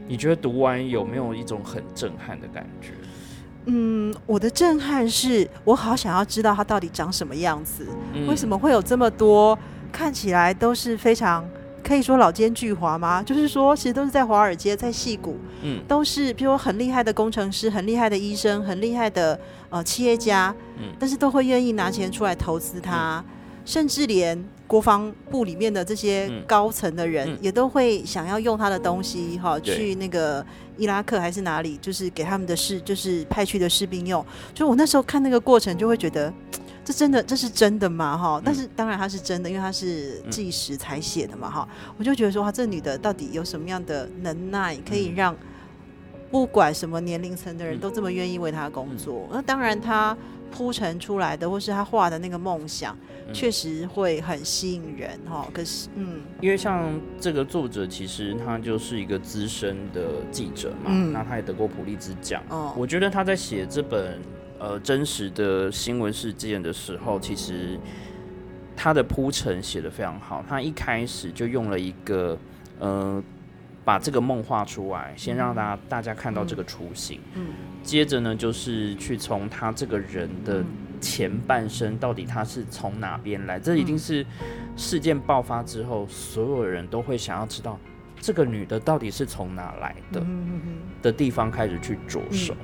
你觉得读完有没有一种很震撼的感觉？嗯，我的震撼是我好想要知道它到底长什么样子，嗯。为什么会有这么多看起来都是非常可以说老奸巨猾吗？就是说，其实都是在华尔街、在戏谷，嗯。都是比如说很厉害的工程师、很厉害的医生、很厉害的呃企业家，嗯。但是都会愿意拿钱出来投资他，甚至连国防部里面的这些嗯高层的人嗯也都会想要用他的东西哈，对去那个伊拉克还是哪里，就是给他们的士，就是派去的士兵用。就我那时候看那个过程，就会觉得。这真的，这是真的吗？哈，但是当然它是真的，因为它是嗯纪实才写的嘛，哈。我就觉得说，哇，这女的到底有什么样的能耐，可以让不管什么年龄层的人嗯都这么愿意为她工作？那当然，她铺陈出来的，或是他画的那个梦想，嗯确实会很吸引人，哈。可是，嗯因为像这个作者，其实他就是一个资深的记者嘛，嗯那他也得过普利兹奖。哦，我觉得他在写这本呃真实的新闻事件的时候，其实他的铺陈写的非常好。他一开始就用了一个呃，把这个梦画出来，先让大家大家看到这个雏形。嗯。接着呢，就是去从他这个人的前半生到底他是从哪边来，这一定是事件爆发之后，所有人都会想要知道这个女的到底是从哪来的的地方开始去着手。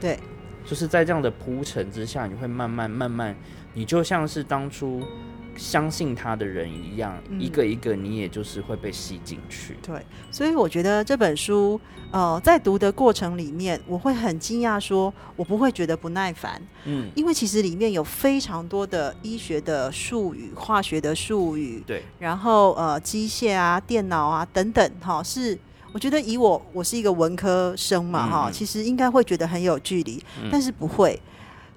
对，就是在这样的铺陈之下，你会慢慢慢慢，你就像是当初相信他的人一样，嗯。一个一个，你也就是会被吸进去。对，所以我觉得这本书，呃，在读的过程里面，我会很惊讶，说我不会觉得不耐烦，嗯，因为其实里面有非常多的医学的术语、化学的术语，对，然后呃，机械啊、电脑啊等等，哈，是我觉得以我我是一个文科生嘛，哈、其实应该会觉得很有距离，嗯。但是不会。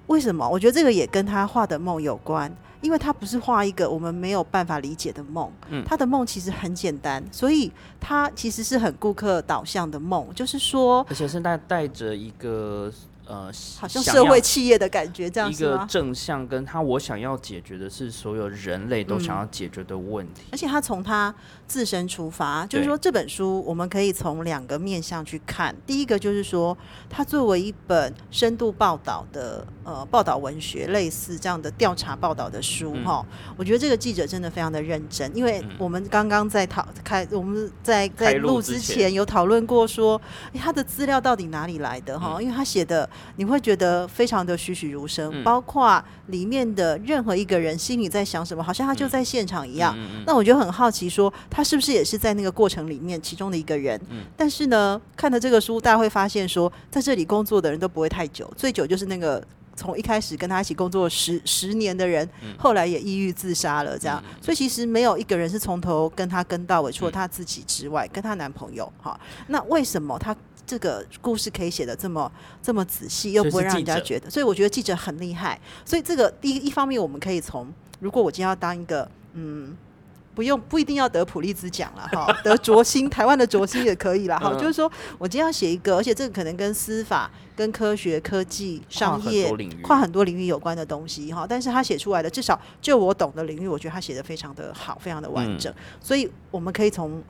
为什么？我觉得这个也跟他画的梦有关，因为他不是画一个我们没有办法理解的梦，嗯他的梦其实很简单，所以他其实是很顾客导向的梦，就是说，而且是带带着一个呃，好像社会企业的感觉，这样一个？正向，跟他我想要解决的是所有人类都想要解决的问题。而且他从他自身出发，就是说这本书我们可以从两个面向去看。第一个就是说，它作为一本深度报道的呃报道文学，类似这样的调查报道的书嗯。哈、我觉得这个记者真的非常的认真，因为嗯。我们刚刚在讨开，我们在在录录之之前前有讨论过说，诶他的资料到底哪里来的哈、嗯。因为他写的你会觉得非常的栩栩如生，嗯。包括里面的任何一个人心里在想什么，好像他就在现场一样。那我就很好奇说他是不是也是在那个过程里面其中的一个人？嗯但是呢，看了这个书，大家会发现说，在这里工作的人都不会太久，最久就是那个。从一开始跟他一起工作十十年的人，嗯后来也抑郁自杀了，这样，所以其实没有一个人是从头跟他跟到尾，除了他自己之外，跟他男朋友哈。那为什么他这个故事可以写的这么这么仔细，又不会让人家觉得？所以我觉得记者很厉害。所以这个第一一方面，我们可以从如果我今天要当一个嗯。不用不一定要得普利兹奖了哈，得卓星，台湾的卓星也可以了哈。嗯就是说我今天要写一个，而且这个可能跟司法、跟科学、科技、商业跨很多领域有关的东西哈。但是他写出来的，至少就我懂的领域，我觉得他写的非常的好，非常的完整。所以我们可以从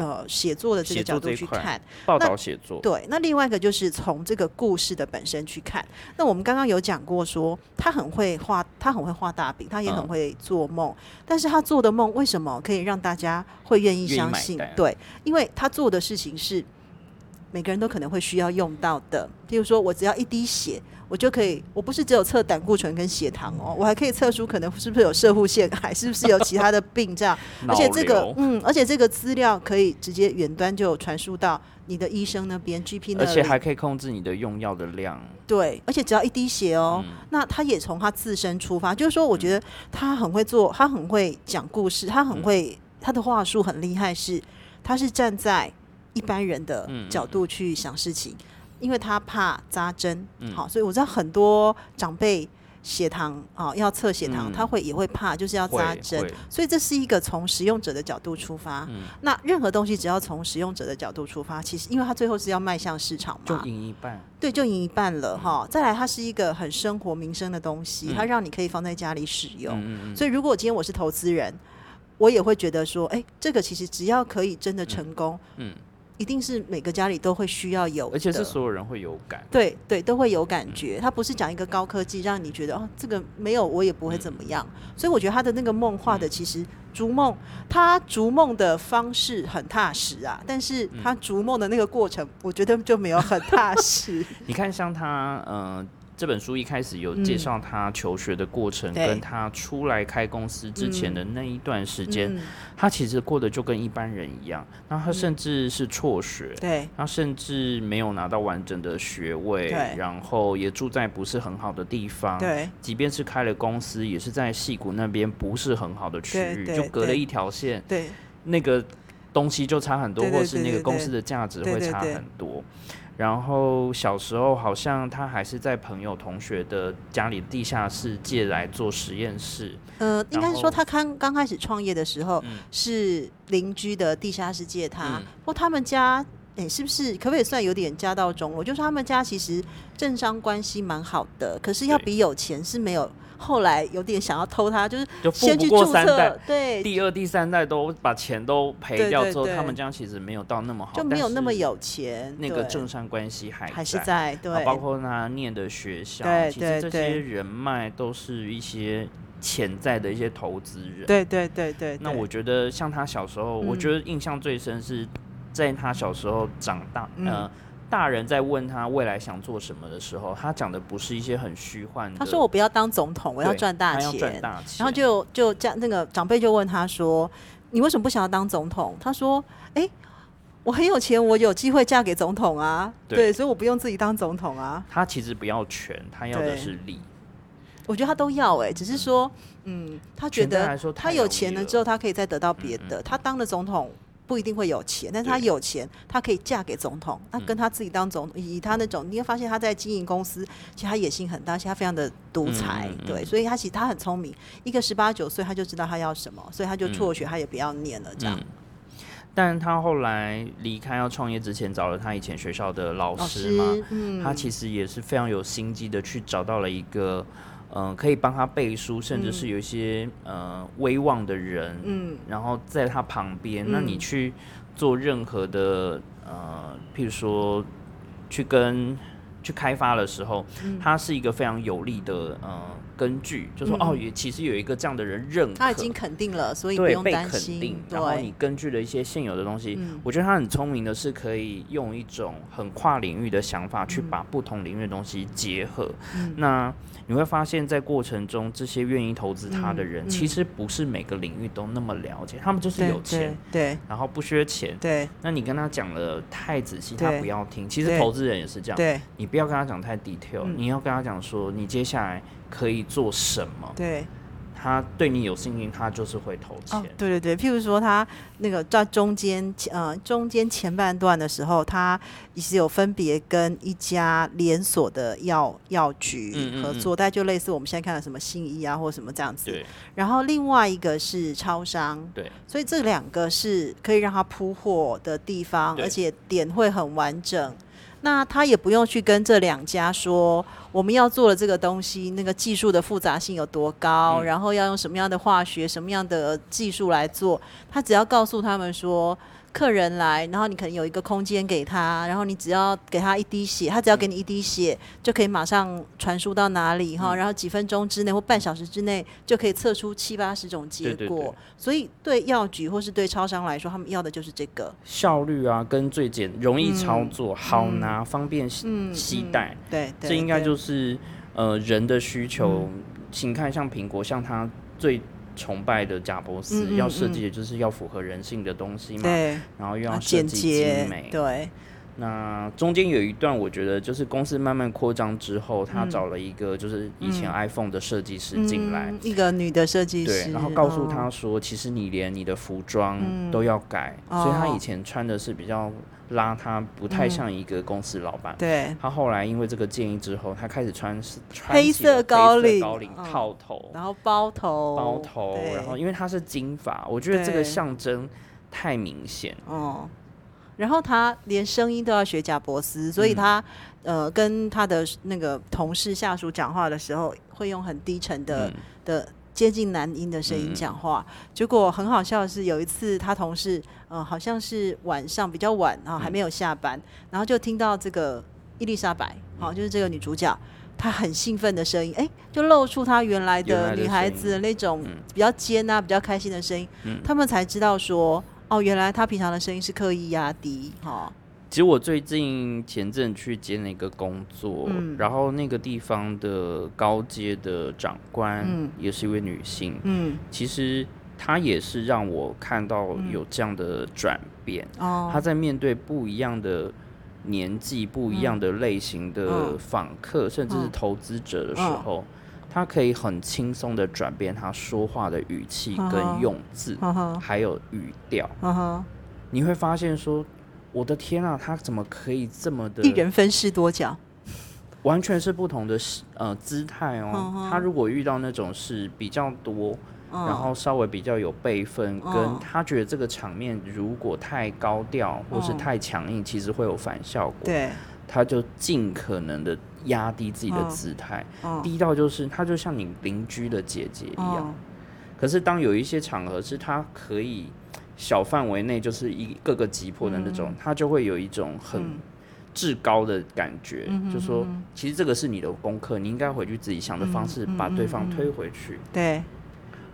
呃写作的这个角度去看。报那道写作，对，那另外一个就是从这个故事的本身去看。那我们刚刚有讲过说，他很会画，他很会画大饼，他也很嗯会做梦。但是他做的梦为什么可以让大家会愿意相信？对，因为他做的事情是每个人都可能会需要用到的。譬如说我只要一滴血。我就可以，我不是只有测胆固醇跟血糖哦，我还可以测出可能是不是有射护腺癌，是不是有其他的病这样。而且这个，嗯，而且这个资料可以直接远端就传输到你的医生那边 GP 那里，而且还可以控制你的用药的量。对，而且只要一滴血哦，嗯那他也从他自身出发，就是说，我觉得他很会做，他很会讲故事，他嗯很会，他的话术很厉害是，他是站在一般人的嗯角度去想事情，因为他怕扎针，嗯好，所以我知道很多长辈。血糖啊、要测血糖，嗯他会也会怕，就是要扎针，所以这是一个从使用者的角度出发。嗯那任何东西只要从使用者的角度出发，其实因为它最后是要迈向市场嘛就嘛，赢一半。对，就赢一半了哈。再来，它是一个很生活民生的东西，嗯它让你可以放在家里使用。嗯嗯嗯，所以，如果今天我是投资人，我也会觉得说，哎，这个其实只要可以真的成功，嗯，一定是每个家里都会需要有，而且是所有人会有感。对对，都会有感觉。他不是讲一个高科技，让你觉得哦，这个没有我也不会怎么样。所以我觉得他的那个梦画的，其实逐梦，他逐梦的方式很踏实啊。但是他逐梦的那个过程，我觉得就没有很踏实。你看，像他，嗯。这本书一开始有介绍他求学的过程，跟他出来开公司之前的那一段时间，他其实过得就跟一般人一样。那他甚至是辍学，对，他甚至没有拿到完整的学位，然后也住在不是很好的地方，对。即便是开了公司，也是在戏谷那边不是很好的区域，就隔了一条线，对，那个东西就差很多，或是那个公司的价值会差很多。然后小时候好像他还是在朋友同学的家里地下室借来做实验室。呃，应该是说他刚刚开始创业的时候是邻居的地下室借他。不过他们家哎，是不是可不可以算有点家道中落？就是他们家其实政商关系蛮好的，可是要比有钱是没有。后来有点想要偷他，就是先去注册，对，第二、第三代都把钱都赔掉之后，他们家其实没有到那么好，就没有那么有钱。那个政商关系还还是在，对，包括他念的学校，其实这些人脉都是一些潜在的一些投资人。对对对对。那我觉得像他小时候，我觉得印象最深是在他小时候长大，嗯。大人在问他未来想做什么的时候，他讲的不是一些很虚幻的。他说：“我不要当总统，我要赚大钱。”然后就就这样，那个长辈就问他说：“你为什么不想要当总统？”他说：“哎，我很有钱，我有机会嫁给总统啊。对，所以我不用自己当总统啊。”他其实不要权，他要的是利。我觉得他都要哎，只是说，嗯，他觉得他有钱了之后，他可以再得到别的。他当了总统。不一定会有钱，但是他有钱，他可以嫁给总统。那跟他自己当总统，以他那种，你会发现他在经营公司，其实他野心很大，而且他非常的独裁，对，所以他其实他很聪明。一个十八九岁，他就知道他要什么，所以他就辍学，他也不要念了，这样。但他后来离开要创业之前，找了他以前学校的老师嘛，他其实也是非常有心机的去找到了一个。嗯，可以帮他背书，甚至是有一些呃威望的人，嗯，然后在他旁边，那你去做任何的呃，譬如说去跟去开发的时候，他是一个非常有利的呃根据，就说哦，也其实有一个这样的人认可，他已经肯定了，所以不用担心。然后你根据了一些现有的东西，我觉得他很聪明的是可以用一种很跨领域的想法去把不同领域的东西结合。那你会发现在过程中，这些愿意投资他的人，其实不是每个领域都那么了解，他们就是有钱，对，然后不缺钱，对。那你跟他讲了太仔细，他不要听。其实投资人也是这样，对。你不要跟他讲太 detail，你要跟他讲说，你接下来可以做什么，对。他对你有信心，他就是会投钱。对对对，譬如说他那个在中间，呃，中间前半段的时候，他也是有分别跟一家连锁的药药局合作，但就类似我们现在看的什么新医啊，或什么这样子。对。然后另外一个是超商。对。所以这两个是可以让他铺货的地方，而且点会很完整。那他也不用去跟这两家说我们要做的这个东西，那个技术的复杂性有多高，然后要用什么样的化学、什么样的技术来做，他只要告诉他们说。客人来，然后你可能有一个空间给他，然后你只要给他一滴血，他只要给你一滴血，就可以马上传输到哪里哈，然后几分钟之内或半小时之内就可以测出七八十种结果。所以对药局或是对超商来说，他们要的就是这个效率啊，跟最简容易操作、好拿、方便携带。对，这应该就是呃人的需求。请看，像苹果，像它最。崇拜的贾伯斯要设计的就是要符合人性的东西嘛，对，然后又要设计精美，对。那中间有一段，我觉得就是公司慢慢扩张之后，他找了一个就是以前 iPhone 的设计师进来，一个女的设计师，对，然后告诉他说，其实你连你的服装都要改，所以他以前穿的是比较。邋遢，不太像一个公司老板。对，他后来因为这个建议之后，他开始穿是黑色高领高领套头，然后包头包头，然后因为他是金发，我觉得这个象征太明显。哦，然后他连声音都要学贾伯斯，所以他呃跟他的那个同事下属讲话的时候，会用很低沉的的。接近男音的声音讲话。结果很好笑的是，有一次他同事，呃，好像是晚上比较晚啊，还没有下班，然后就听到这个伊丽莎白，好，就是这个女主角，她很兴奋的声音，哎，就露出她原来的女孩子的那种比较尖啊、比较开心的声音。他们才知道说，哦，原来他平常的声音是刻意压低，哈。其实我最近前阵去接了一个工作，然后那个地方的高阶的长官也是一位女性。嗯，其实她也是让我看到有这样的转变。哦，她在面对不一样的年纪、不一样的类型的访客，甚至是投资者的时候，她可以很轻松的转变他说话的语气跟用字，还有语调。你会发现说。我的天啊，他怎么可以这么的？一人分饰多角，完全是不同的呃姿态哦。他如果遇到那种是比较多，然后稍微比较有辈分，跟他觉得这个场面如果太高调或是太强硬，其实会有反效果。对，他就尽可能的压低自己的姿态，低到就是他就像你邻居的姐姐一样。可是当有一些场合是他可以。小范围内就是一个个急迫的那种，他就会有一种很至高的感觉，就说其实这个是你的功课，你应该回去自己想的方式把对方推回去。对。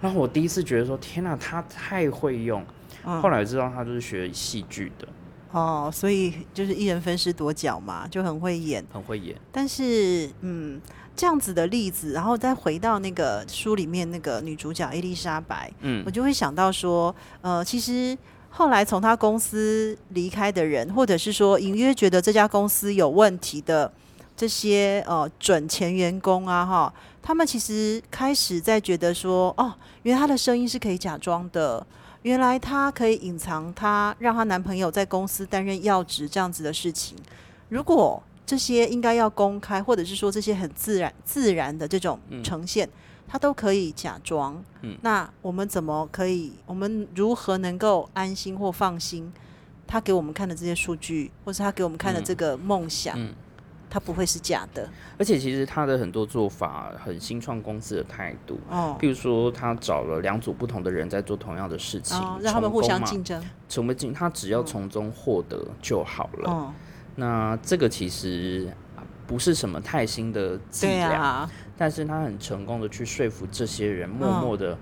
然后我第一次觉得说，天哪，他太会用。后来知道他就是学戏剧的。哦，所以就是一人分饰多角嘛，就很会演，很会演。但是，嗯。这样子的例子，然后再回到那个书里面那个女主角伊丽莎白，嗯，我就会想到说，呃，其实后来从她公司离开的人，或者是说隐约觉得这家公司有问题的这些呃准前员工啊，哈，他们其实开始在觉得说，哦，原来他的声音是可以假装的，原来她可以隐藏她让她男朋友在公司担任要职这样子的事情，如果。这些应该要公开，或者是说这些很自然、自然的这种呈现，他都可以假装。嗯，那我们怎么可以？我们如何能够安心或放心？他给我们看的这些数据，或是他给我们看的这个梦想，他不会是假的。而且，其实他的很多做法很新创公司的态度。哦，譬如说，他找了两组不同的人在做同样的事情，让他们互相竞争。从不竞，他只要从中获得就好了。哦。那这个其实不是什么太新的伎俩，但是他很成功的去说服这些人，默默的，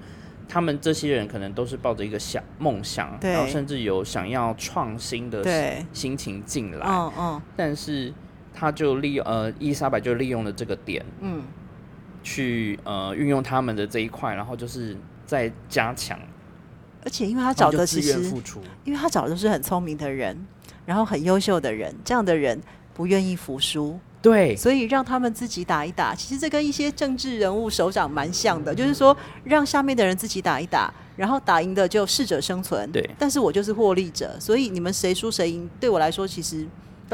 他们这些人可能都是抱着一个想梦想，然后甚至有想要创新的心情进来，嗯嗯，但是他就利用呃伊莎白就利用了这个点，嗯，去呃运用他们的这一块，然后就是在加强，而且因为他找的其实，因为他找的都是很聪明的人。然后很优秀的人，这样的人不愿意服输，对，所以让他们自己打一打。其实这跟一些政治人物首长蛮像的，就是说让下面的人自己打一打，然后打赢的就适者生存。对，但是我就是获利者，所以你们谁输谁赢，对我来说其实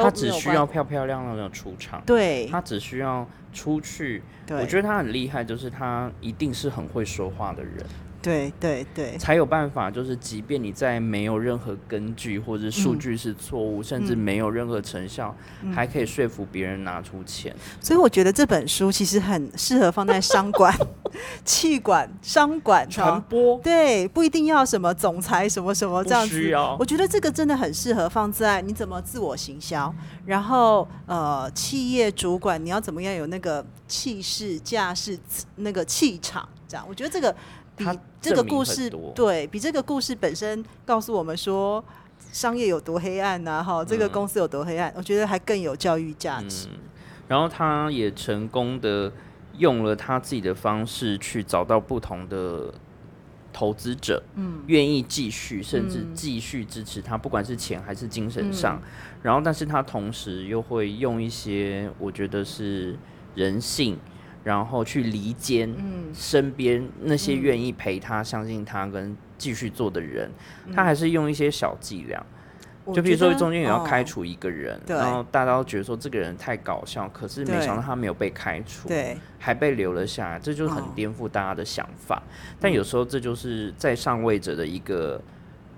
他只需要漂漂亮亮的出场，对，他只需要出去。我觉得他很厉害，就是他一定是很会说话的人。对对对，才有办法，就是即便你在没有任何根据，或者数据是错误，甚至没有任何成效，还可以说服别人拿出钱。所以我觉得这本书其实很适合放在商管、气管、商管传播。对，不一定要什么总裁什么什么这样子。我觉得这个真的很适合放在你怎么自我行销，然后呃，企业主管你要怎么样有那个气势、架势、那个气场，这样。我觉得这个。比这个故事对比这个故事本身告诉我们说商业有多黑暗呐，哈，这个公司有多黑暗，我觉得还更有教育价值。然后他也成功的用了他自己的方式去找到不同的投资者，嗯，愿意继续甚至继续支持他，不管是钱还是精神上。然后，但是他同时又会用一些我觉得是人性。然后去离间身边那些愿意陪他、相信他跟继续做的人，他还是用一些小伎俩。就比如说中间也要开除一个人，然后大家都觉得说这个人太搞笑，可是没想到他没有被开除，对，还被留了下来，这就是很颠覆大家的想法。但有时候这就是在上位者的一个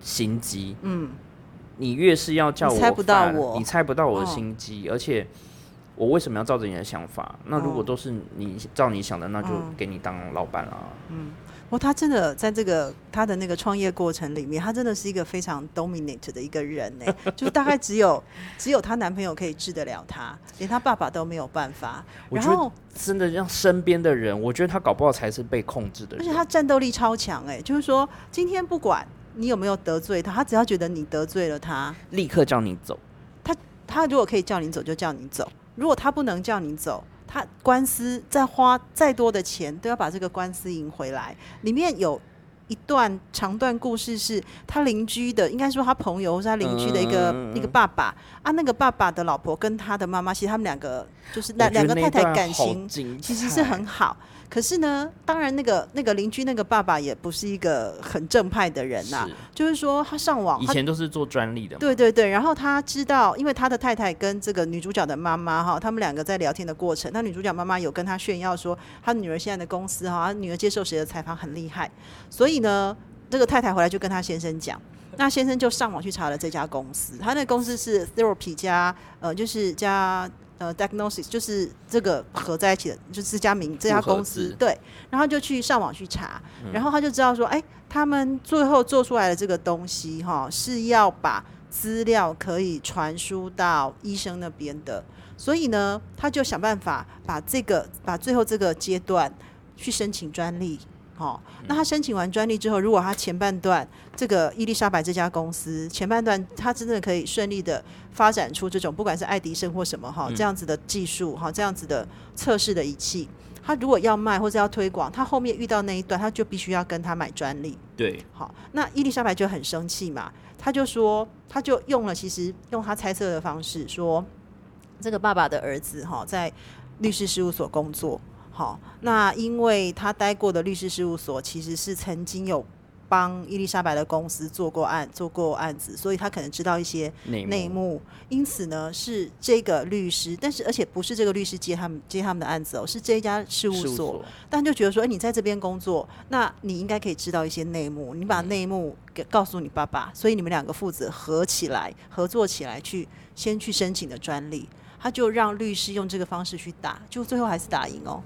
心机。嗯，你越是要叫我，猜不到我，你猜不到我的心机，而且。我为什么要照着你的想法？那如果哦都是你照你想的，那就嗯给你当老板啊。不过他真的在这个他的那个创业过程里面，他真的是一个非常 dominate 的一个人呢，就是大概只有 只有她男朋友可以治得了她，连她爸爸都没有办法。然后，真的让身边的人，我觉得他搞不好才是被控制的人。而且他战斗力超强哎，就是说今天不管你有没有得罪他，他只要觉得你得罪了他，立刻叫你走。他如果可以叫你走就叫你走，如果他不能叫你走，他官司再花再多的钱都要把这个官司赢回来。里面有一段长段故事是他邻居的，应该说他朋友或是他邻居的一个、嗯一个爸爸啊，那个爸爸的老婆跟他的妈妈，其实他们两个就是那两两个太太感情其实是很好。可是呢，当然那个那个邻居那个爸爸也不是一个很正派的人呐、是就是说他上网，以前都是做专利的嘛。对对对，然后他知道，因为他的太太跟这个女主角的妈妈哈，他们两个在聊天的过程，那女主角妈妈有跟他炫耀说，她女儿现在的公司哈，她女儿接受谁的采访很厉害，所以呢，这个太太回来就跟他先生讲。那先生就上网去查了这家公司，他那公司是 therapy 加呃，就是加呃 diagnosis，就是这个合在一起的，就是这家名这家公司对，然后就去上网去查，然后他就知道说，哎，他们最后做出来的这个东西哈，是要把资料可以传输到医生那边的，所以呢，他就想办法把这个把最后这个阶段去申请专利。哦，那他申请完专利之后，如果他前半段这个伊丽莎白这家公司前半段他真的可以顺利的发展出这种不管是爱迪生或什么哈、这样子的技术哈这样子的测试的仪器，他如果要卖或者要推广，他后面遇到那一段，他就必须要跟他买专利。对，好，那伊丽莎白就很生气嘛，他就说，他就用了其实用他猜测的方式说，这个爸爸的儿子哈在律师事务所工作，好，那因为他待过的律师事务所其实是曾经有帮伊丽莎白的公司做过案做过案子，所以他可能知道一些内内幕，因此呢是这个律师，但是而且不是这个律师接他们接他们的案子哦，是这一家事务所事务所但就觉得说，哎、你在这边工作，那你应该可以知道一些内幕，你把内幕给告诉你爸爸，所以你们两个父子合起来，合作起来去先去申请的专利，他就让律师用这个方式去打，就最后还是打赢哦。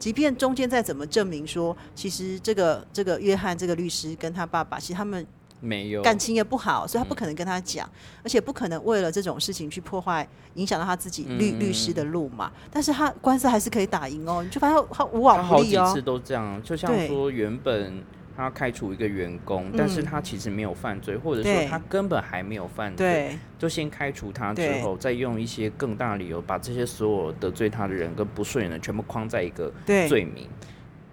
即便中间再怎么证明说，其实这个这个约翰这个律师跟他爸爸，其实他们没有。感情也不好，所以他不可能跟他讲，而且不可能为了这种事情去破坏、影响到他自己律、嗯。律师的路嘛。但是他官司还是可以打赢哦，你就发现他无往不利哦。好几次。都这样，就像说原本他开除一个员工，但是嗯。他其实没有犯罪，或者说他根本还没有犯罪，就先开除他之后，再用一些更大的理由把这些所有得罪他的人跟不顺眼的全部框在一个，罪名。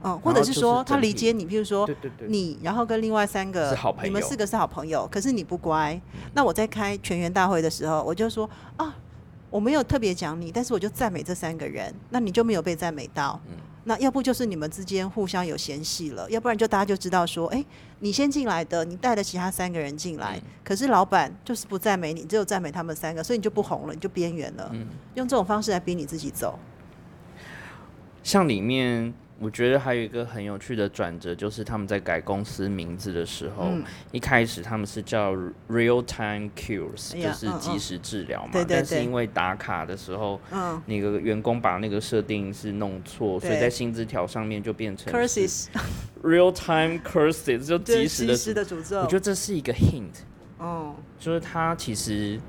嗯，或者是是说他理解你，譬如说对对对，你，然后跟另外三个是好朋你们四个是好朋友，可是你不乖，那我在开全员大会的时候，我就说啊，我没有特别讲你，但是我就赞美这三个人，那你就没有被赞美到。嗯那要不就是你们之间互相有嫌隙了，要不然就大家就知道说，哎、你先进来的，你带了其他三个人进来，嗯可是老板就是不赞美你，只有赞美他们三个，所以你就不红了，你就边缘了。嗯用这种方式来逼你自己走。像里面，我觉得还有一个很有趣的转折，就是他们在改公司名字的时候，嗯一开始他们是叫 Real Time Cures，、哎就是即时治疗嘛。对对对但是因为打卡的时候，嗯那个员工把那个设定是弄错，所以在薪资条上面就变成，curses Real Time Curses，就就是即时的。及时的诅咒。我觉得这是一个 hint，哦，就是他其实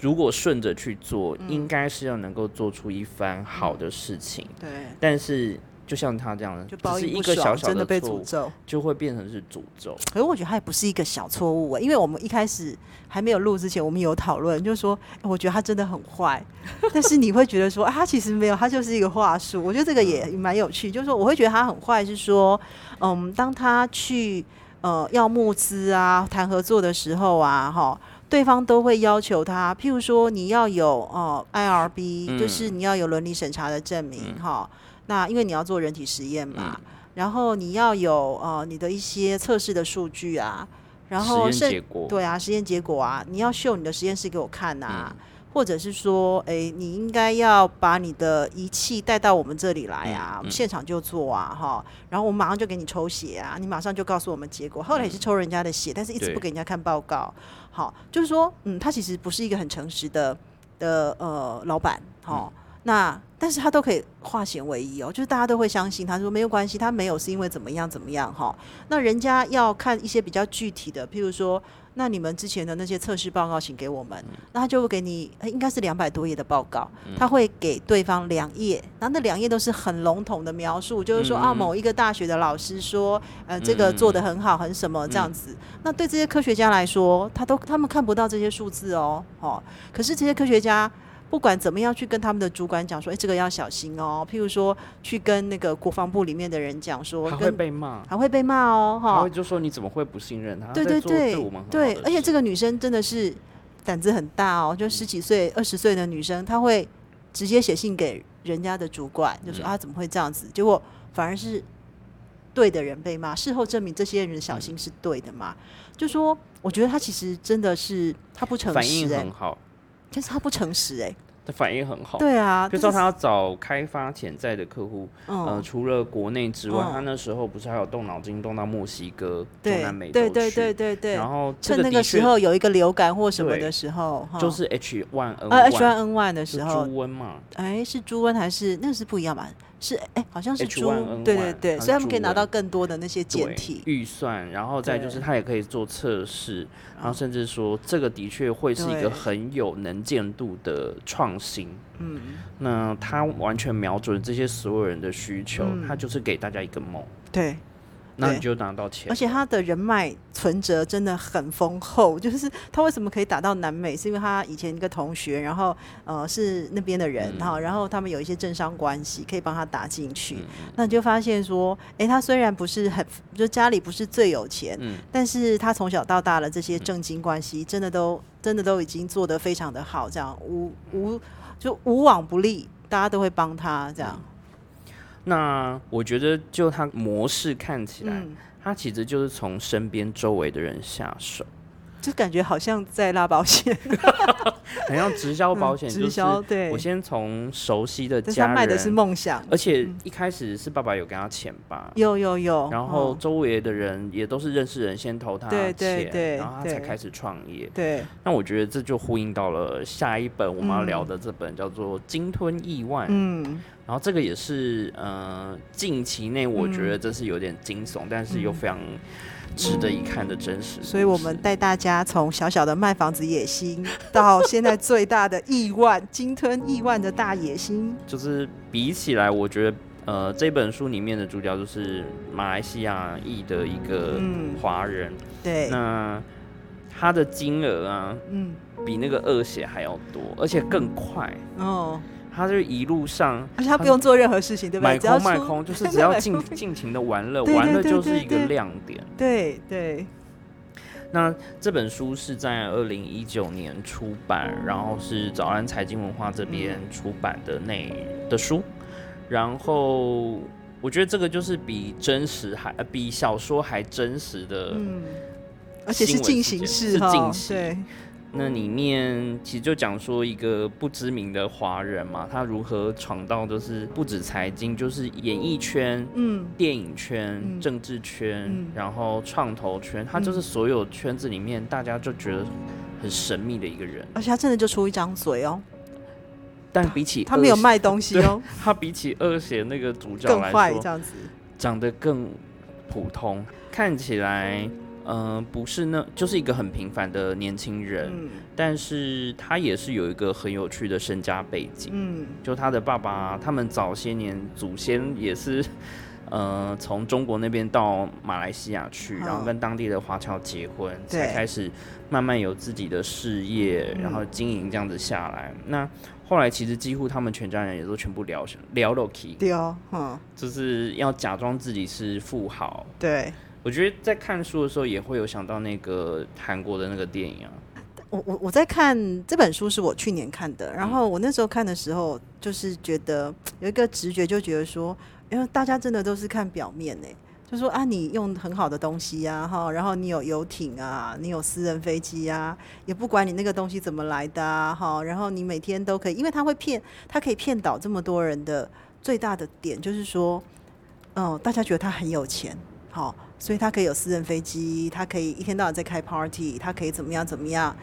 如果顺着去做，嗯应该是要能够做出一番好的事情。对，但是就像他这样的，就不爽，一个小小真的被错误，诅咒。就会变成是诅咒。可是我觉得他也不是一个小错误欸，因为我们一开始还没有录之前，我们有讨论，就是说，欸我觉得他真的很坏，但是你会觉得说，啊，他其实没有，他就是一个话术。我觉得这个也蛮有趣，就是说，我会觉得他很坏，是说，嗯，当他去呃要募资啊、谈合作的时候啊，哈。对方都会要求他，譬如说你要有呃 IRB，、嗯就是你要有伦理审查的证明哈、那因为你要做人体实验嘛，嗯。然后你要有呃你的一些测试的数据啊，然后实验结果，对啊，实验结果啊，你要秀你的实验室给我看啊，嗯。或者是说，哎，你应该要把你的仪器带到我们这里来啊，嗯我们现场就做啊，哈，然后我们马上就给你抽血啊，你马上就告诉我们结果。后来也是抽人家的血，但是一直不给人家看报告。好，就是说，嗯，他其实不是一个很诚实的的呃老板，哈、那但是他都可以化险为夷哦，就是大家都会相信他说没有关系，他没有是因为怎么样怎么样哈、那人家要看一些比较具体的，譬如说，那你们之前的那些测试报告，请给我们，那他就会给你，呃应该是两百多页的报告，他会给对方两页，然后那两页都是很笼统的描述，就是说、啊，嗯。某一个大学的老师说，呃，这个做的很好，很什么这样子。那对这些科学家来说，他都他们看不到这些数字哦，哦，可是这些科学家。不管怎么样去跟他们的主管讲说，哎、这个要小心哦。譬如说，去跟那个国防部里面的人讲说，还会跟被骂，还会被骂哦，哈他会。就说你怎么会不信任他？对对对对而且这个女生真的是胆子很大哦，就十几岁、二十岁的女生，她会直接写信给人家的主管，就说、嗯啊怎么会这样子？结果反而是对的人被骂，事后证明这些人的小心是对的嘛？就说我觉得她其实真的是她不诚反应很好，但是她不诚实哎、他反应很好。对啊，比如说他要找开发潜在的客户，呃，嗯，除了国内之外，嗯。他那时候不是还有动脑筋动到墨西哥、中对南美洲对对去对对对，然后趁那个时候有一个流感或什么的时候，就是 H one N 呃 H one N one 的是时候，猪瘟嘛，哎，是猪瘟还是那个是不一样吧？是哎，好像是 H1N1 猪，对对对，所以他们可以拿到更多的那些简体。预算，然后再就是他也可以做测试，然后甚至说这个的确会是一个很有能见度的创新。嗯，那他完全瞄准这些所有人的需求，嗯。他就是给大家一个梦，对那你就拿到钱而。且他的人脉存折真的很丰厚，就是他为什么可以打到南美，是因为他以前一个同学，然后呃是那边的人嗯哈、然后他们有一些政商关系，可以帮他打进去。嗯那你就发现说，诶，他虽然不是很，就家里不是最有钱，嗯但是他从小到大的这些政经关系，真的都真的都已经做得非常的好，这样无无就无往不利，大家都会帮他这样。那我觉得就它模式看起来，嗯，他其实就是从身边周围的人下手，就感觉好像在拉保险，好像直销保险，嗯直就是销对。我，先从熟悉的家人，他卖的是梦想。而且一开始是爸爸有给他钱吧，有有有，然后哦周围的人也都是认识人先投他对钱，对对然后他才开始创业。对，那我觉得这就呼应到了下一本我们要嗯。聊的这本叫做《鲸吞亿万》，嗯，然后这个也是呃近期内我觉得这是有点惊悚，但是又非常值得一看的真实。所以我们带大家从小小的卖房子野心，到现在最大的亿万鲸吞亿万的大野心。就是比起来，我觉得呃这本书里面的主角就是马来西亚裔的一个嗯华人，对，那他的金额啊嗯，比那个恶血还要多，而且更快。哦，他就一路上而且他不用做任何事情，对不对？买空卖空，就是只要尽尽情的玩乐，玩乐就是一个亮点。对对，那这本书是在二零一九年出版，然后是早安财经文化这边出版的那的书，然后我觉得这个就是比真实还呃比小说还真实的。嗯，而且是进行式哈，进行。对，那里面其实就讲说一个不知名的华人嘛，他如何闯到就是不止财经，就是演艺圈、嗯，电影圈、嗯。政治圈，嗯。然后创投圈，他就是所有圈子里面大家就觉得很神秘的一个人。而且他真的就出一张嘴哦，但比起他没有，卖东西哦，他比起二血那个主角更来说，坏这样子，长得更普通，看起来。嗯、不是那，就是一个很平凡的年轻人，嗯但是他也是有一个很有趣的身家背景。嗯就他的爸爸，他们早些年祖先也是，呃，从中国那边到马来西亚去，然后嗯跟当地的华侨结婚，对才开始慢慢有自己的事业，然后嗯经营这样子下来。那后来其实几乎他们全家人也都全部聊聊了 key，对哦，嗯，就是要假装自己是富豪。对。我觉得在看书的时候也会有想到那个韩国的那个电影啊，我我我在看这本书是我去年看的，嗯。然后我那时候看的时候，就是觉得有一个直觉，就觉得说，因为大家真的都是看表面呢，就说啊，你用很好的东西呀，哈，然后你有游艇啊，你有私人飞机啊，也不管你那个东西怎么来的啊，哈，然后你每天都可以，因为他会骗，他可以骗倒这么多人的最大的点就是说，嗯，大家觉得他很有钱，好，所以他可以有私人飞机，他可以一天到晚在开 party，他可以怎么样怎么样。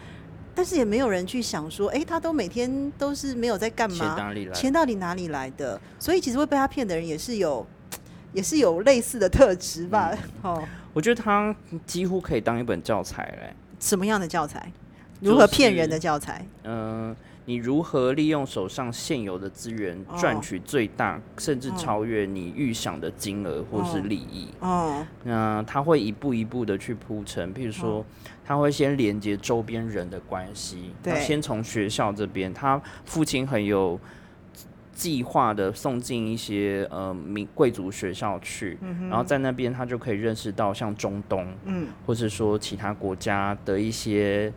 但是也没有人去想说，哎、他都每天都是没有在干钱嘛，哪里来？钱到底哪里来的？所以其实会被他骗的人也是有，也是有类似的特质吧？哦，我觉得他几乎可以当一本教材嘞。什么样的教材？如何骗人的教材？嗯、你如何利用手上现有的资源哦赚取最大，甚至哦超越你预想的金额或是哦利益？哦，那他会一步一步的去铺陈，譬如说，他会先连接周边人的关系，对。他先从学校这边，他父亲很有计划的送进一些呃民贵族学校去，然后在那边他就可以认识到像中东，嗯，或是说其他国家的一些。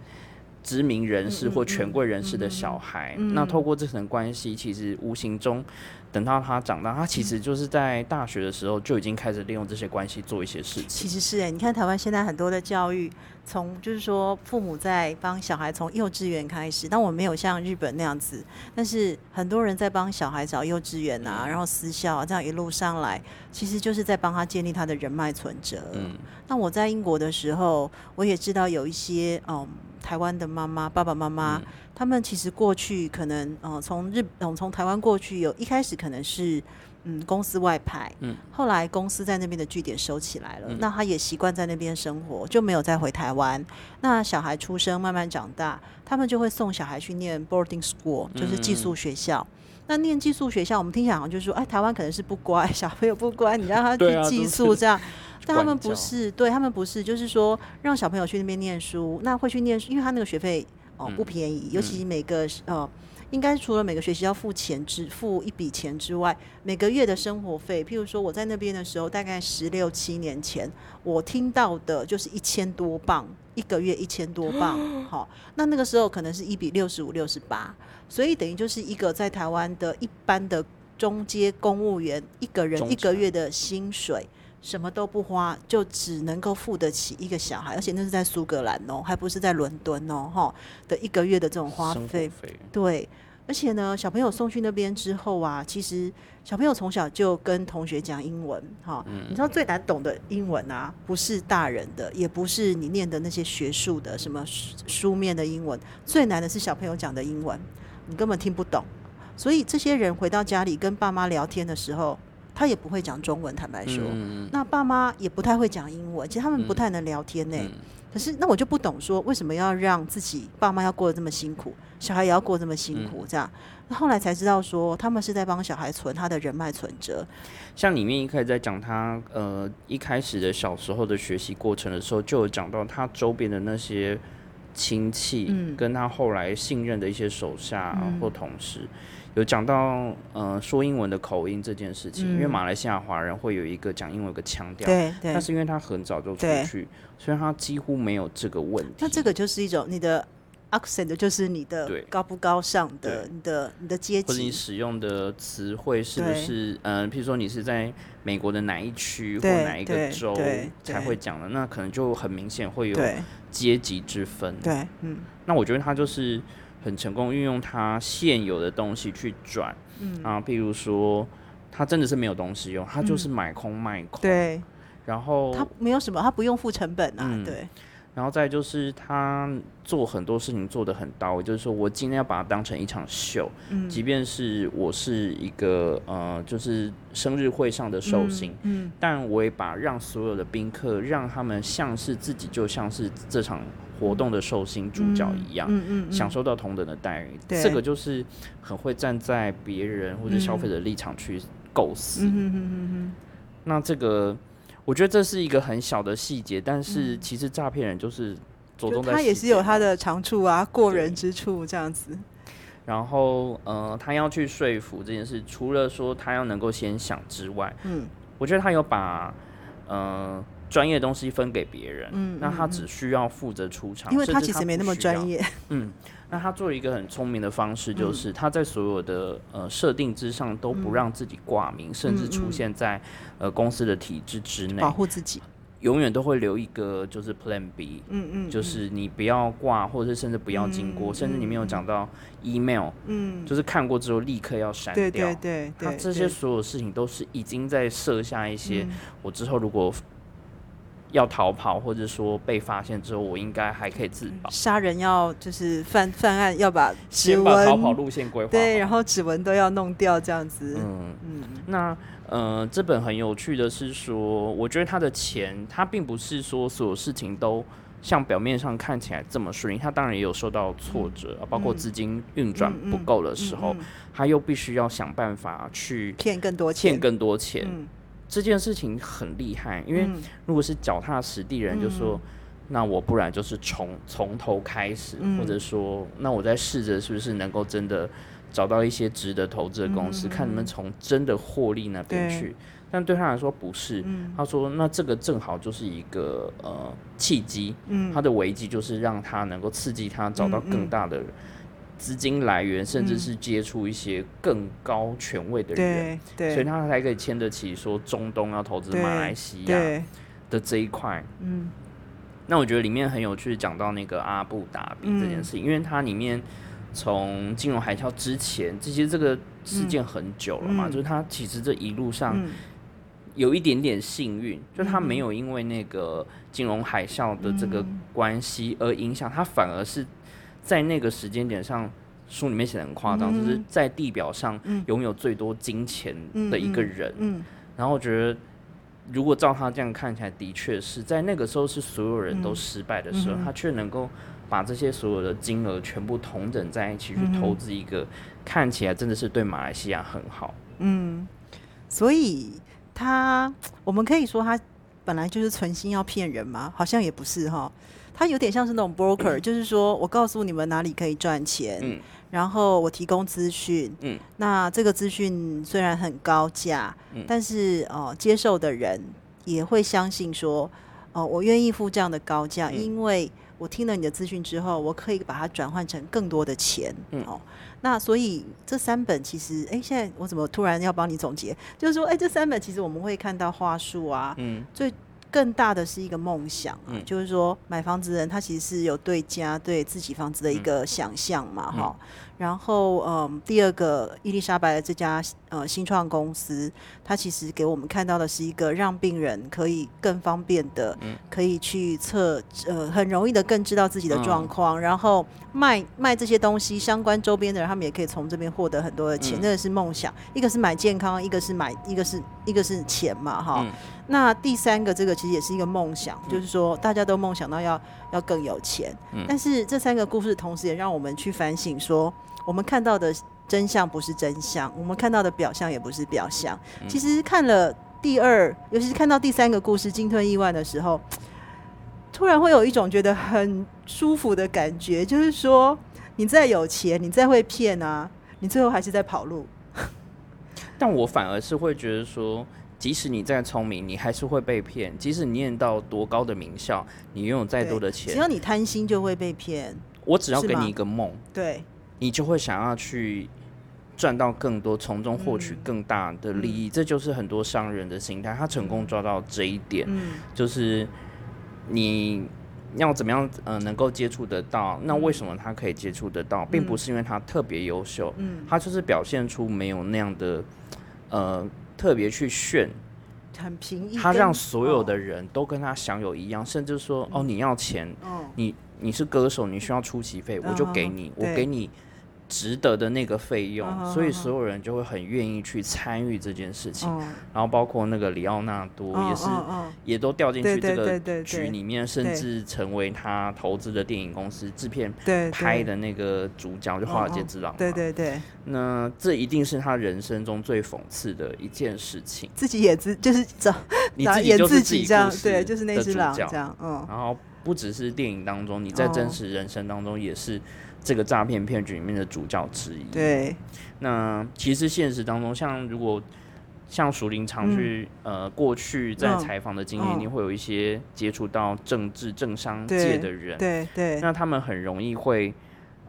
知名人士或权贵人士的小孩，那透过这层关系，其实无形中，等到他长大，他其实就是在大学的时候就已经开始利用这些关系做一些事情。其实是哎、你看台湾现在很多的教育，从就是说父母在帮小孩从幼稚园开始，但我没有像日本那样子，但是很多人在帮小孩找幼稚园啊，然后私校啊，这样一路上来，其实就是在帮他建立他的人脉存折。嗯，那我在英国的时候，我也知道有一些嗯台湾的妈妈、爸爸妈妈，嗯他们其实过去可能呃从日嗯从台湾过去有一开始可能是嗯公司外派，嗯，后来公司在那边的据点收起来了，嗯那他也习惯在那边生活，就没有再回台湾。那小孩出生慢慢长大，他们就会送小孩去念 boarding school，就是寄宿学校。那念寄宿学校，我们听起来好像就是说，哎，台湾可能是不乖，小朋友不乖，你让他去寄宿这样。但他们不是，对他们不是，就是说让小朋友去那边念书，那会去念书，因为他那个学费哦、嗯不便宜，尤其每个呃，应该除了每个学期要付钱之付一笔钱之外，每个月的生活费，譬如说我在那边的时候，大概十六七年前，我听到的就是一千多磅一个月，一千多磅，好、那那个时候可能是一比六十五、六十八，所以等于就是一个在台湾的一般的中阶公务员一个人一个月的薪水。什么都不花，就只能够付得起一个小孩，而且那是在苏格兰哦，还不是在伦敦哦，哈的一个月的这种花费。对，而且呢，小朋友送去那边之后啊，其实小朋友从小就跟同学讲英文，哈、嗯你知道最难懂的英文啊，不是大人的，也不是你念的那些学术的什么书书面的英文，最难的是小朋友讲的英文，你根本听不懂。所以这些人回到家里跟爸妈聊天的时候，他也不会讲中文，坦白说。嗯那爸妈也不太会讲英文，其实他们不嗯太能聊天呢、嗯可是那我就不懂说为什么要让自己爸妈要过得这么辛苦，小孩也要过这么辛苦，这样。那后来才知道说他们是在帮小孩存他的人脉存折。像里面一开始在讲他呃一开始的小时候的学习过程的时候，就有讲到他周边的那些亲戚，嗯。跟他后来信任的一些手下嗯。或同事，有讲到呃说英文的口音这件事情，因为嗯马来西亚华人会有一个讲英文有个腔调，对对但，是因为他很早就出去，所以他几乎没有这个问题。那这个就是一种你的 accent，就是你的高不高尚的，你的你的阶级或者你。使用的词汇是不对是，呃，譬如说你是在美国的哪一区或对哪一个州才会讲的，那可能就很明显会有阶级之分。对，嗯那我觉得他就是很成功运用他现有的东西去转，嗯，啊，譬如说他真的是没有东西用，他就是买空卖空，对，然后他没有什么，他不用付成本啊，嗯对，然后再就是他做很多事情做得很到位，就是说我今天要把它当成一场秀，嗯，即便是我是一个呃，就是生日会上的寿星，嗯，但我也把让所有的宾客让他们像是自己就像是这场活动的寿星主角一样。嗯嗯，嗯享受到同等的待遇，对这个就是很会站在别人或者消费者立场去构思。嗯哼哼哼哼，那这个，我觉得这是一个很小的细节，但是嗯其实诈骗人就是着重在他也是有他的长处啊，过人之处这样子。然后呃，他要去说服这件事，除了说他要能够先想之外，嗯我觉得他有把呃专业的东西分给别人，嗯，那他嗯只需要负责出场，因为他其实没那么专。业，嗯，那他做一个很聪明的方式，就嗯。是他在所有的呃设定之上都不嗯。让自己挂名，甚至嗯出嗯现在呃公司的体制之内。保，护自己。永远都会留一个就是 Plan B，嗯嗯，就是你不要挂，或者是甚至不要经过，嗯甚至你没有嗯讲到 email，嗯，就是看过之后立刻要删掉。对对对，他这些所有事情都是已经在设下一些，嗯。我之后如果要逃跑，或者说被发现之后，我应该还可以自保。杀人要就是犯犯案要把指先把逃跑路线规划好。对，然后指纹都要弄掉这样子。嗯，嗯那呃，这本很有趣的是说，我觉得他的钱，他并不是说所有事情都像表面上看起来这么顺利，他当然也有受到挫折，包括嗯资金运转嗯不够的时候，嗯嗯他又必须要想办法去骗更多钱，骗更多钱。嗯这件事情很厉害，因为嗯。如果是脚踏实地人，就说。嗯那我不然就是从从头开始，嗯或者说，那我再试着是不是能够真的找到一些值得投资的公司，嗯看能不能从真的获利那边对。去。但对他来说不是，嗯。他说那这个正好就是一个呃契机，嗯。他的危机就是让他能够刺激他找到更大的资金来源，甚至嗯。是接触一些更高权位的人，对对，所以他才可以签得起说中东要投资马来西亚，的这一块。嗯。那我觉得里面很有趣，讲到那个阿布达比这件事情，因为它里面从金融海啸之前，其实这个事件很久了嘛，嗯。就是它其实这一路上嗯。有一点点幸运，就它嗯。没有因为那个金融海啸的这个嗯。关系而影响，它反而是在那个时间点上。书里面写的很夸张，嗯就是在地表上嗯拥有最多金钱的一个人。嗯然后我觉得，如果照他这样看起来，的确是在那个时候是所有人都嗯失败的时候，他却能够把这些所有的金额全部同等在一起去投资一个、看起来真的是对马来西亚很好。嗯，所以他我们可以说他本来就是存心要骗人吗？好像也不是哈。他有点像是那种 broker，、就是说我告诉你们哪里可以赚钱，嗯。然后我提供资讯，嗯，那这个资讯虽然很高价，嗯。但是呃，接受的人也会相信说，哦、我愿意付这样的高价，嗯。因为我听了你的资讯之后，我可以把它转换成更多的钱，嗯。哦，那所以这三本其实，哎，现在我怎么突然要帮你总结？就是说，哎，这三本其实我们会看到话术啊，嗯。最更大的是一个梦想啊，嗯。就是说买房子的人他其实是有对家对自己房子的一个想象嘛，嗯。哈、然后嗯，第二个伊丽莎白的这家呃新创公司，它其实给我们看到的是一个让病人可以更方便的，嗯可以去测呃很容易的更知道自己的状嗯况，然后卖卖这些东西相关周边的人，他们也可以从这边获得很多的钱，嗯那个是梦想。一个是买健康，一个是买一个是一个是钱嘛，哈。嗯那第三个这个其实也是一个梦想，就是说大家都梦想到要要更有钱，嗯但是这三个故事同时也让我们去反省说，我们看到的真相不是真相，我们看到的表象也不是表象。嗯其实看了第二，尤其是看到第三个故事惊吞意外的时候，突然会有一种觉得很舒服的感觉，就是说你再有钱，你再会骗啊，你最后还是在跑路。但我反而是会觉得说，即使你再聪明，你还是会被骗；即使你念到多高的名校，你拥有再多的钱，只要你贪心就会被骗。我只要给你一个梦，对，你就会想要去赚到更多，从中获取嗯。更大的利益。这就是很多商人的心态，他成功抓到这一点，嗯。就是你。要怎么样呃能够接触得到？那为什么他可以接触得到，并不是因为他特别优秀，嗯，他就是表现出没有那样的呃特别去炫，很平易，他让所有的哦。人都跟他享有一样，甚至说哦你要钱，哦。你你是歌手，你需要出席费，我就给你，我给你值得的那个费用，嗯所以嗯。所有人就会很愿意去参与这件事情。哦。然后包括那个里奥纳多哦也是，也都掉进去这个局里面，甚至成为他投资的电影公司制片拍的那个主角，就华尔街之狼。对对对，那这一定是他人生中最讽刺的一件事情。自己也自就是找 你自己就是自己对，就是那的主只狼角。这样，嗯。然后不只是电影当中，你在真哦实人生当中也是这个诈骗骗局里面的主角之一。，对，那其实现实当中，像如果像熟林常去、呃过去在嗯采访的经验，嗯一定会有一些接触到政治政商界的人，对对那他们很容易会。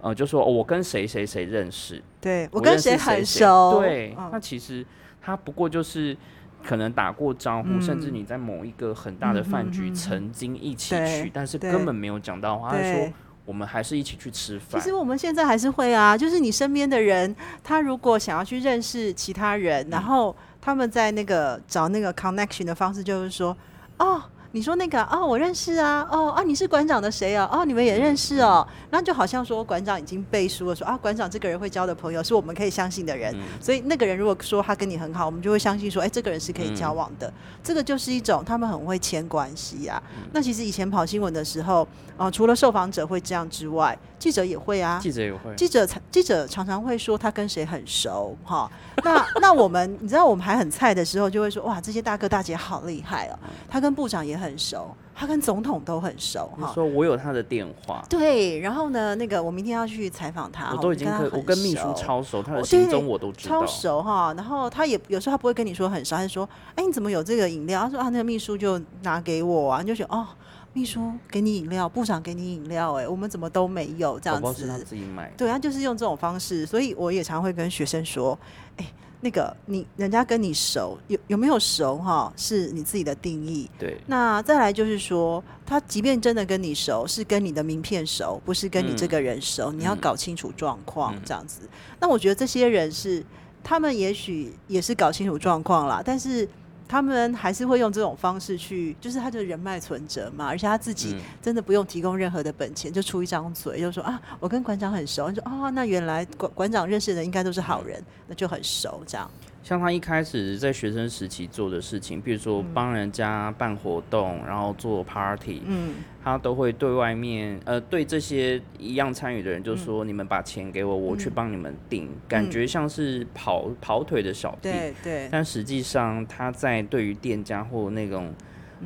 呃，就说、哦、我跟谁谁谁认识，对，我跟谁很谁熟，对，嗯。那其实他不过就是可能打过招呼，嗯。甚至你在某一个很大的饭局曾经一起对去，但是根本没有讲到话。他说对。我们还是一起去吃饭其。实我们现在还是会啊，就是你身边的人，他如果想要去认识其他人，然后他们在那个找那个 connection 的方式，就是说，哦，你说那个哦，我认识啊，哦啊，你是馆长的谁啊？哦，你们也认识哦，然后就好像说馆长已经背书了，说啊，馆长这个人会交的朋友是我们可以相信的人，所以那个人如果说他跟你很好，我们就会相信说，哎，这个人是可以交往的。这个就是一种他们很会牵关系啊。那其实以前跑新闻的时候，啊，除了受访者会这样之外，记者也会啊，记者也会，记者记者常常会说他跟谁很熟哈。那那我们你知道我们还很菜的时候，就会说哇，这些大哥大姐好厉害哦，他跟部长也很熟，他跟总统都很熟哈。说我有他的电话，对，然后呢，那个我明天要去采访他，我都已经跟我跟秘书超熟，他的行踪我都知道，超熟哈。然后他也有时候他不会跟你说很熟，他就说哎你怎么有这个饮料？他说啊那个秘书就拿给我啊，你就觉得哦。秘书给你饮料，部长给你饮料，哎，我们怎么都没有这样子？自己买。对，他就是用这种方式，所以我也常会跟学生说，哎，那个你人家跟你熟，有有没有熟哈？是你自己的定义。对。那再来就是说，他即便真的跟你熟，是跟你的名片熟，不是跟你这个人熟，你要搞清楚状况这样子。那我觉得这些人是，他们也许也是搞清楚状况啦，但是。他们还是会用这种方式去，就是他的人脉存折嘛，而且他自己真的不用提供任何的本钱，就出一张嘴，就说啊，我跟馆长很熟。你说啊，那原来馆馆长认识的人应该都是好人，那就很熟这样。像他一开始在学生时期做的事情，比如说帮人家办活动，然后做 party，嗯，他都会对外面呃对这些一样参与的人，就说你们把钱给我，我去帮你们订，感觉像是跑跑腿的小弟，对对。但实际上他在对于店家或那种。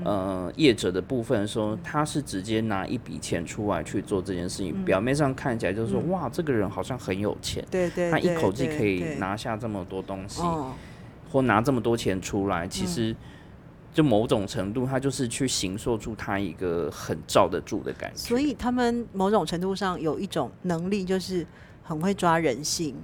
呃，业者的部分说，他是直接拿一笔钱出来去做这件事情，表面上看起来就是说，哇，这个人好像很有钱，对对，他一口气可以拿下这么多东西，或拿这么多钱出来，其实就某种程度，他就是去形塑出他一个很罩得住的感觉。所以他们某种程度上有一种能力，就是很会抓人性。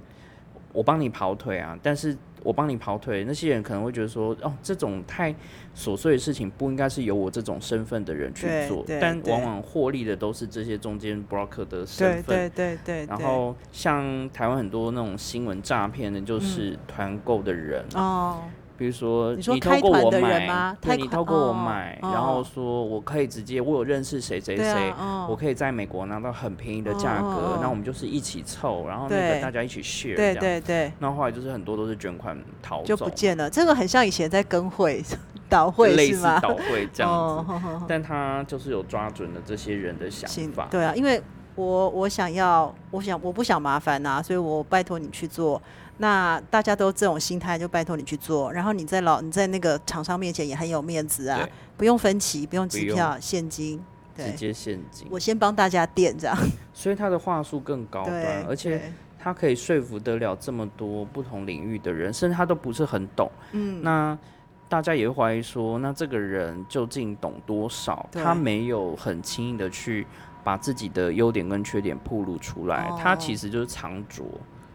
我帮你跑腿啊，但是。我帮你跑腿，那些人可能会觉得说，哦，这种太琐碎的事情不应该是由我这种身份的人去做，但往往获利的都是这些中间 broker 的身份。对对对。然后像台湾很多那种新闻诈骗的，就是团购的人哦。比如说，你说透过我买，对，你透过我买，然后说我可以直接，我有认识谁谁谁，我可以在美国拿到很便宜的价格，那我们就是一起凑，然后那个大家一起 share，对对对。那后来就是很多都是捐款逃就不见了，这个很像以前在跟会导会类似导 会这样子，但他就是有抓准了这些人的想法。对啊，因为我我想要，我想我不想麻烦呐，所以我拜托你去做。那大家都这种心态，就拜托你去做。然后你在老你在那个厂商面前也很有面子啊，不用分期，不用机票，现金，直接现金。我先帮大家垫这样。所以他的话术更高端，而且他可以说服得了这么多不同领域的人，甚至他都不是很懂。嗯，那大家也会怀疑说，那这个人究竟懂多少？他没有很轻易的去把自己的优点跟缺点暴露出来，他其实就是藏拙。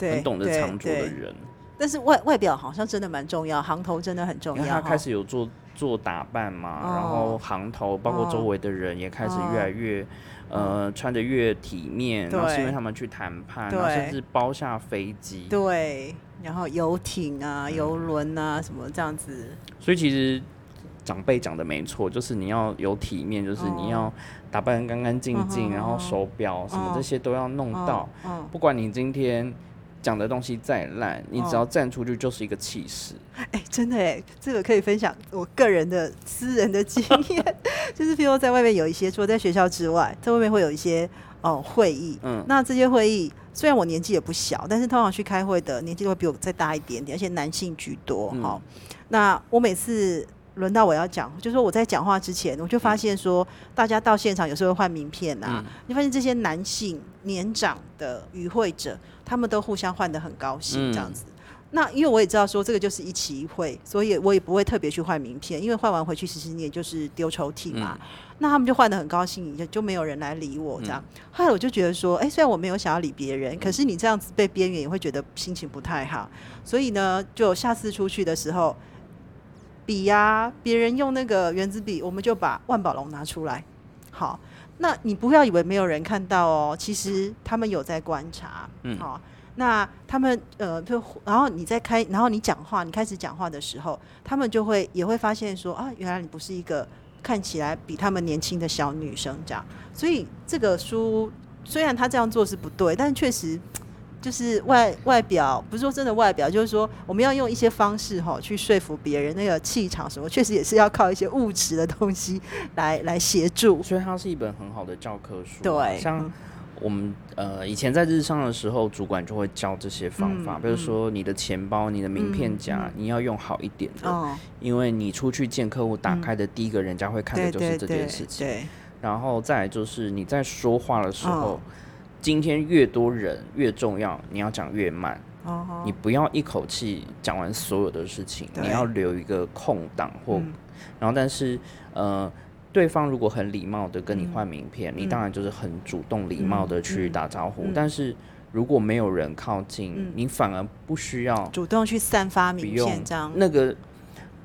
很懂得藏拙的人，但是外外表好像真的蛮重要，行头真的很重要。他开始有做做打扮嘛，然后行头包括周围的人也开始越来越呃穿的越体面，然后是因为他们去谈判，然后甚至包下飞机，对，然后游艇啊、游轮啊什么这样子。所以其实长辈讲的没错，就是你要有体面，就是你要打扮干干净净，然后手表什么这些都要弄到，不管你今天。讲的东西再烂，你只要站出去就是一个气势。哎，真的哎，这个可以分享我个人的私人的经验，就是譬如在外面有一些，除了在学校之外，在外面会有一些哦会议。嗯，那这些会议虽然我年纪也不小，但是通常去开会的年纪都会比我再大一点点，而且男性居多。哈，那我每次。轮到我要讲，就是说我在讲话之前，我就发现说，大家到现场有时候会换名片呐。你发现这些男性年长的与会者，他们都互相换的很高兴，这样子。那因为我也知道说这个就是一期一会，所以我也不会特别去换名片，因为换完回去其实你也就是丢抽屉嘛。那他们就换的很高兴，就就没有人来理我这样。后来我就觉得说，哎，虽然我没有想要理别人，可是你这样子被边缘也会觉得心情不太好。所以呢，就下次出去的时候。笔呀，别人用那个圆珠笔，我们就把万宝龙拿出来。好，那你不要以为没有人看到哦，其实他们有在观察。嗯，好，那他们呃，就然后你在开，然后你讲话，你开始讲话的时候，他们就会也会发现说啊，原来你不是一个看起来比他们年轻的小女生这样。所以这个书虽然他这样做是不对，但确实就是外外表不是说真的外表，就是说我们要用一些方式哈去说服别人，那个气场什么，确实也是要靠一些物质的东西来来协助。所以它是一本很好的教科书。对，像我们呃以前在日上的时候，主管就会教这些方法，比如说你的钱包、你的名片夹，你要用好一点的，因为你出去见客户，打开的第一个人家会看的就是这件事情。对。然后再就是你在说话的时候，今天越多人越重要，你要讲越慢。哦。你不要一口气讲完所有的事情，你要留一个空档或，然后但是呃，对方如果很礼貌的跟你换名片，你当然就是很主动礼貌的去打招呼。但是如果没有人靠近，你反而不需要主动去散发名片，这样那个。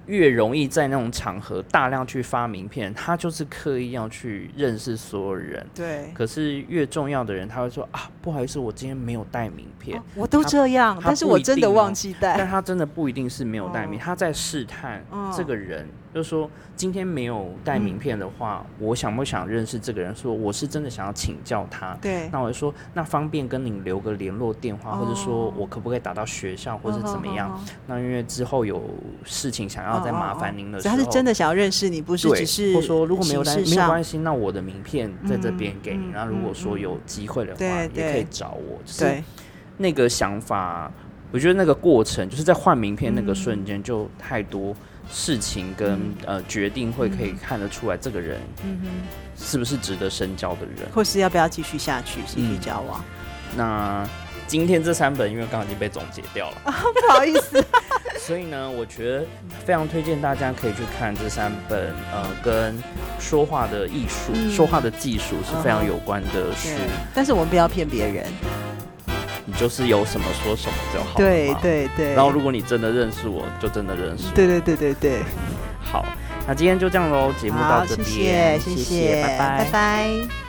越容易在那种场合大量去发名片，他就是刻意要去认识所有人。对。可是越重要的人，他会说啊，不好意思，我今天没有带名片。我都这样，但是我真的忘记带。但他真的不一定是没有带名，他在试探这个人。就是说，今天没有带名片的话，我想不想认识这个人？说我是真的想要请教他。对，那我就说，那方便跟您留个联络电话，或者说我可不可以打到学校，或者怎么样？那因为之后有事情想要再麻烦您的时候，他是真的想要认识你，不是只是。或说如果没有带没有关系，那我的名片在这边给你。那如果说有机会的话，也可以找我。就是，那个想法，我觉得那个过程就是在换名片那个瞬间就太多。事情跟呃决定会可以看得出来，这个人嗯哼是不是值得深交的人，或是要不要继续下去继续交往？那今天这三本因为刚刚已经被总结掉了，不好意思。所以呢，我觉得非常推荐大家可以去看这三本呃跟说话的艺术、说话的技术是非常有关的书。但是我们不要骗别人。你就是有什么说什么就好。对对对。然后如果你真的认识我，就真的认识。对对对对对。好，那今天就这样喽，节目到这边，谢谢，谢谢，拜拜，拜拜。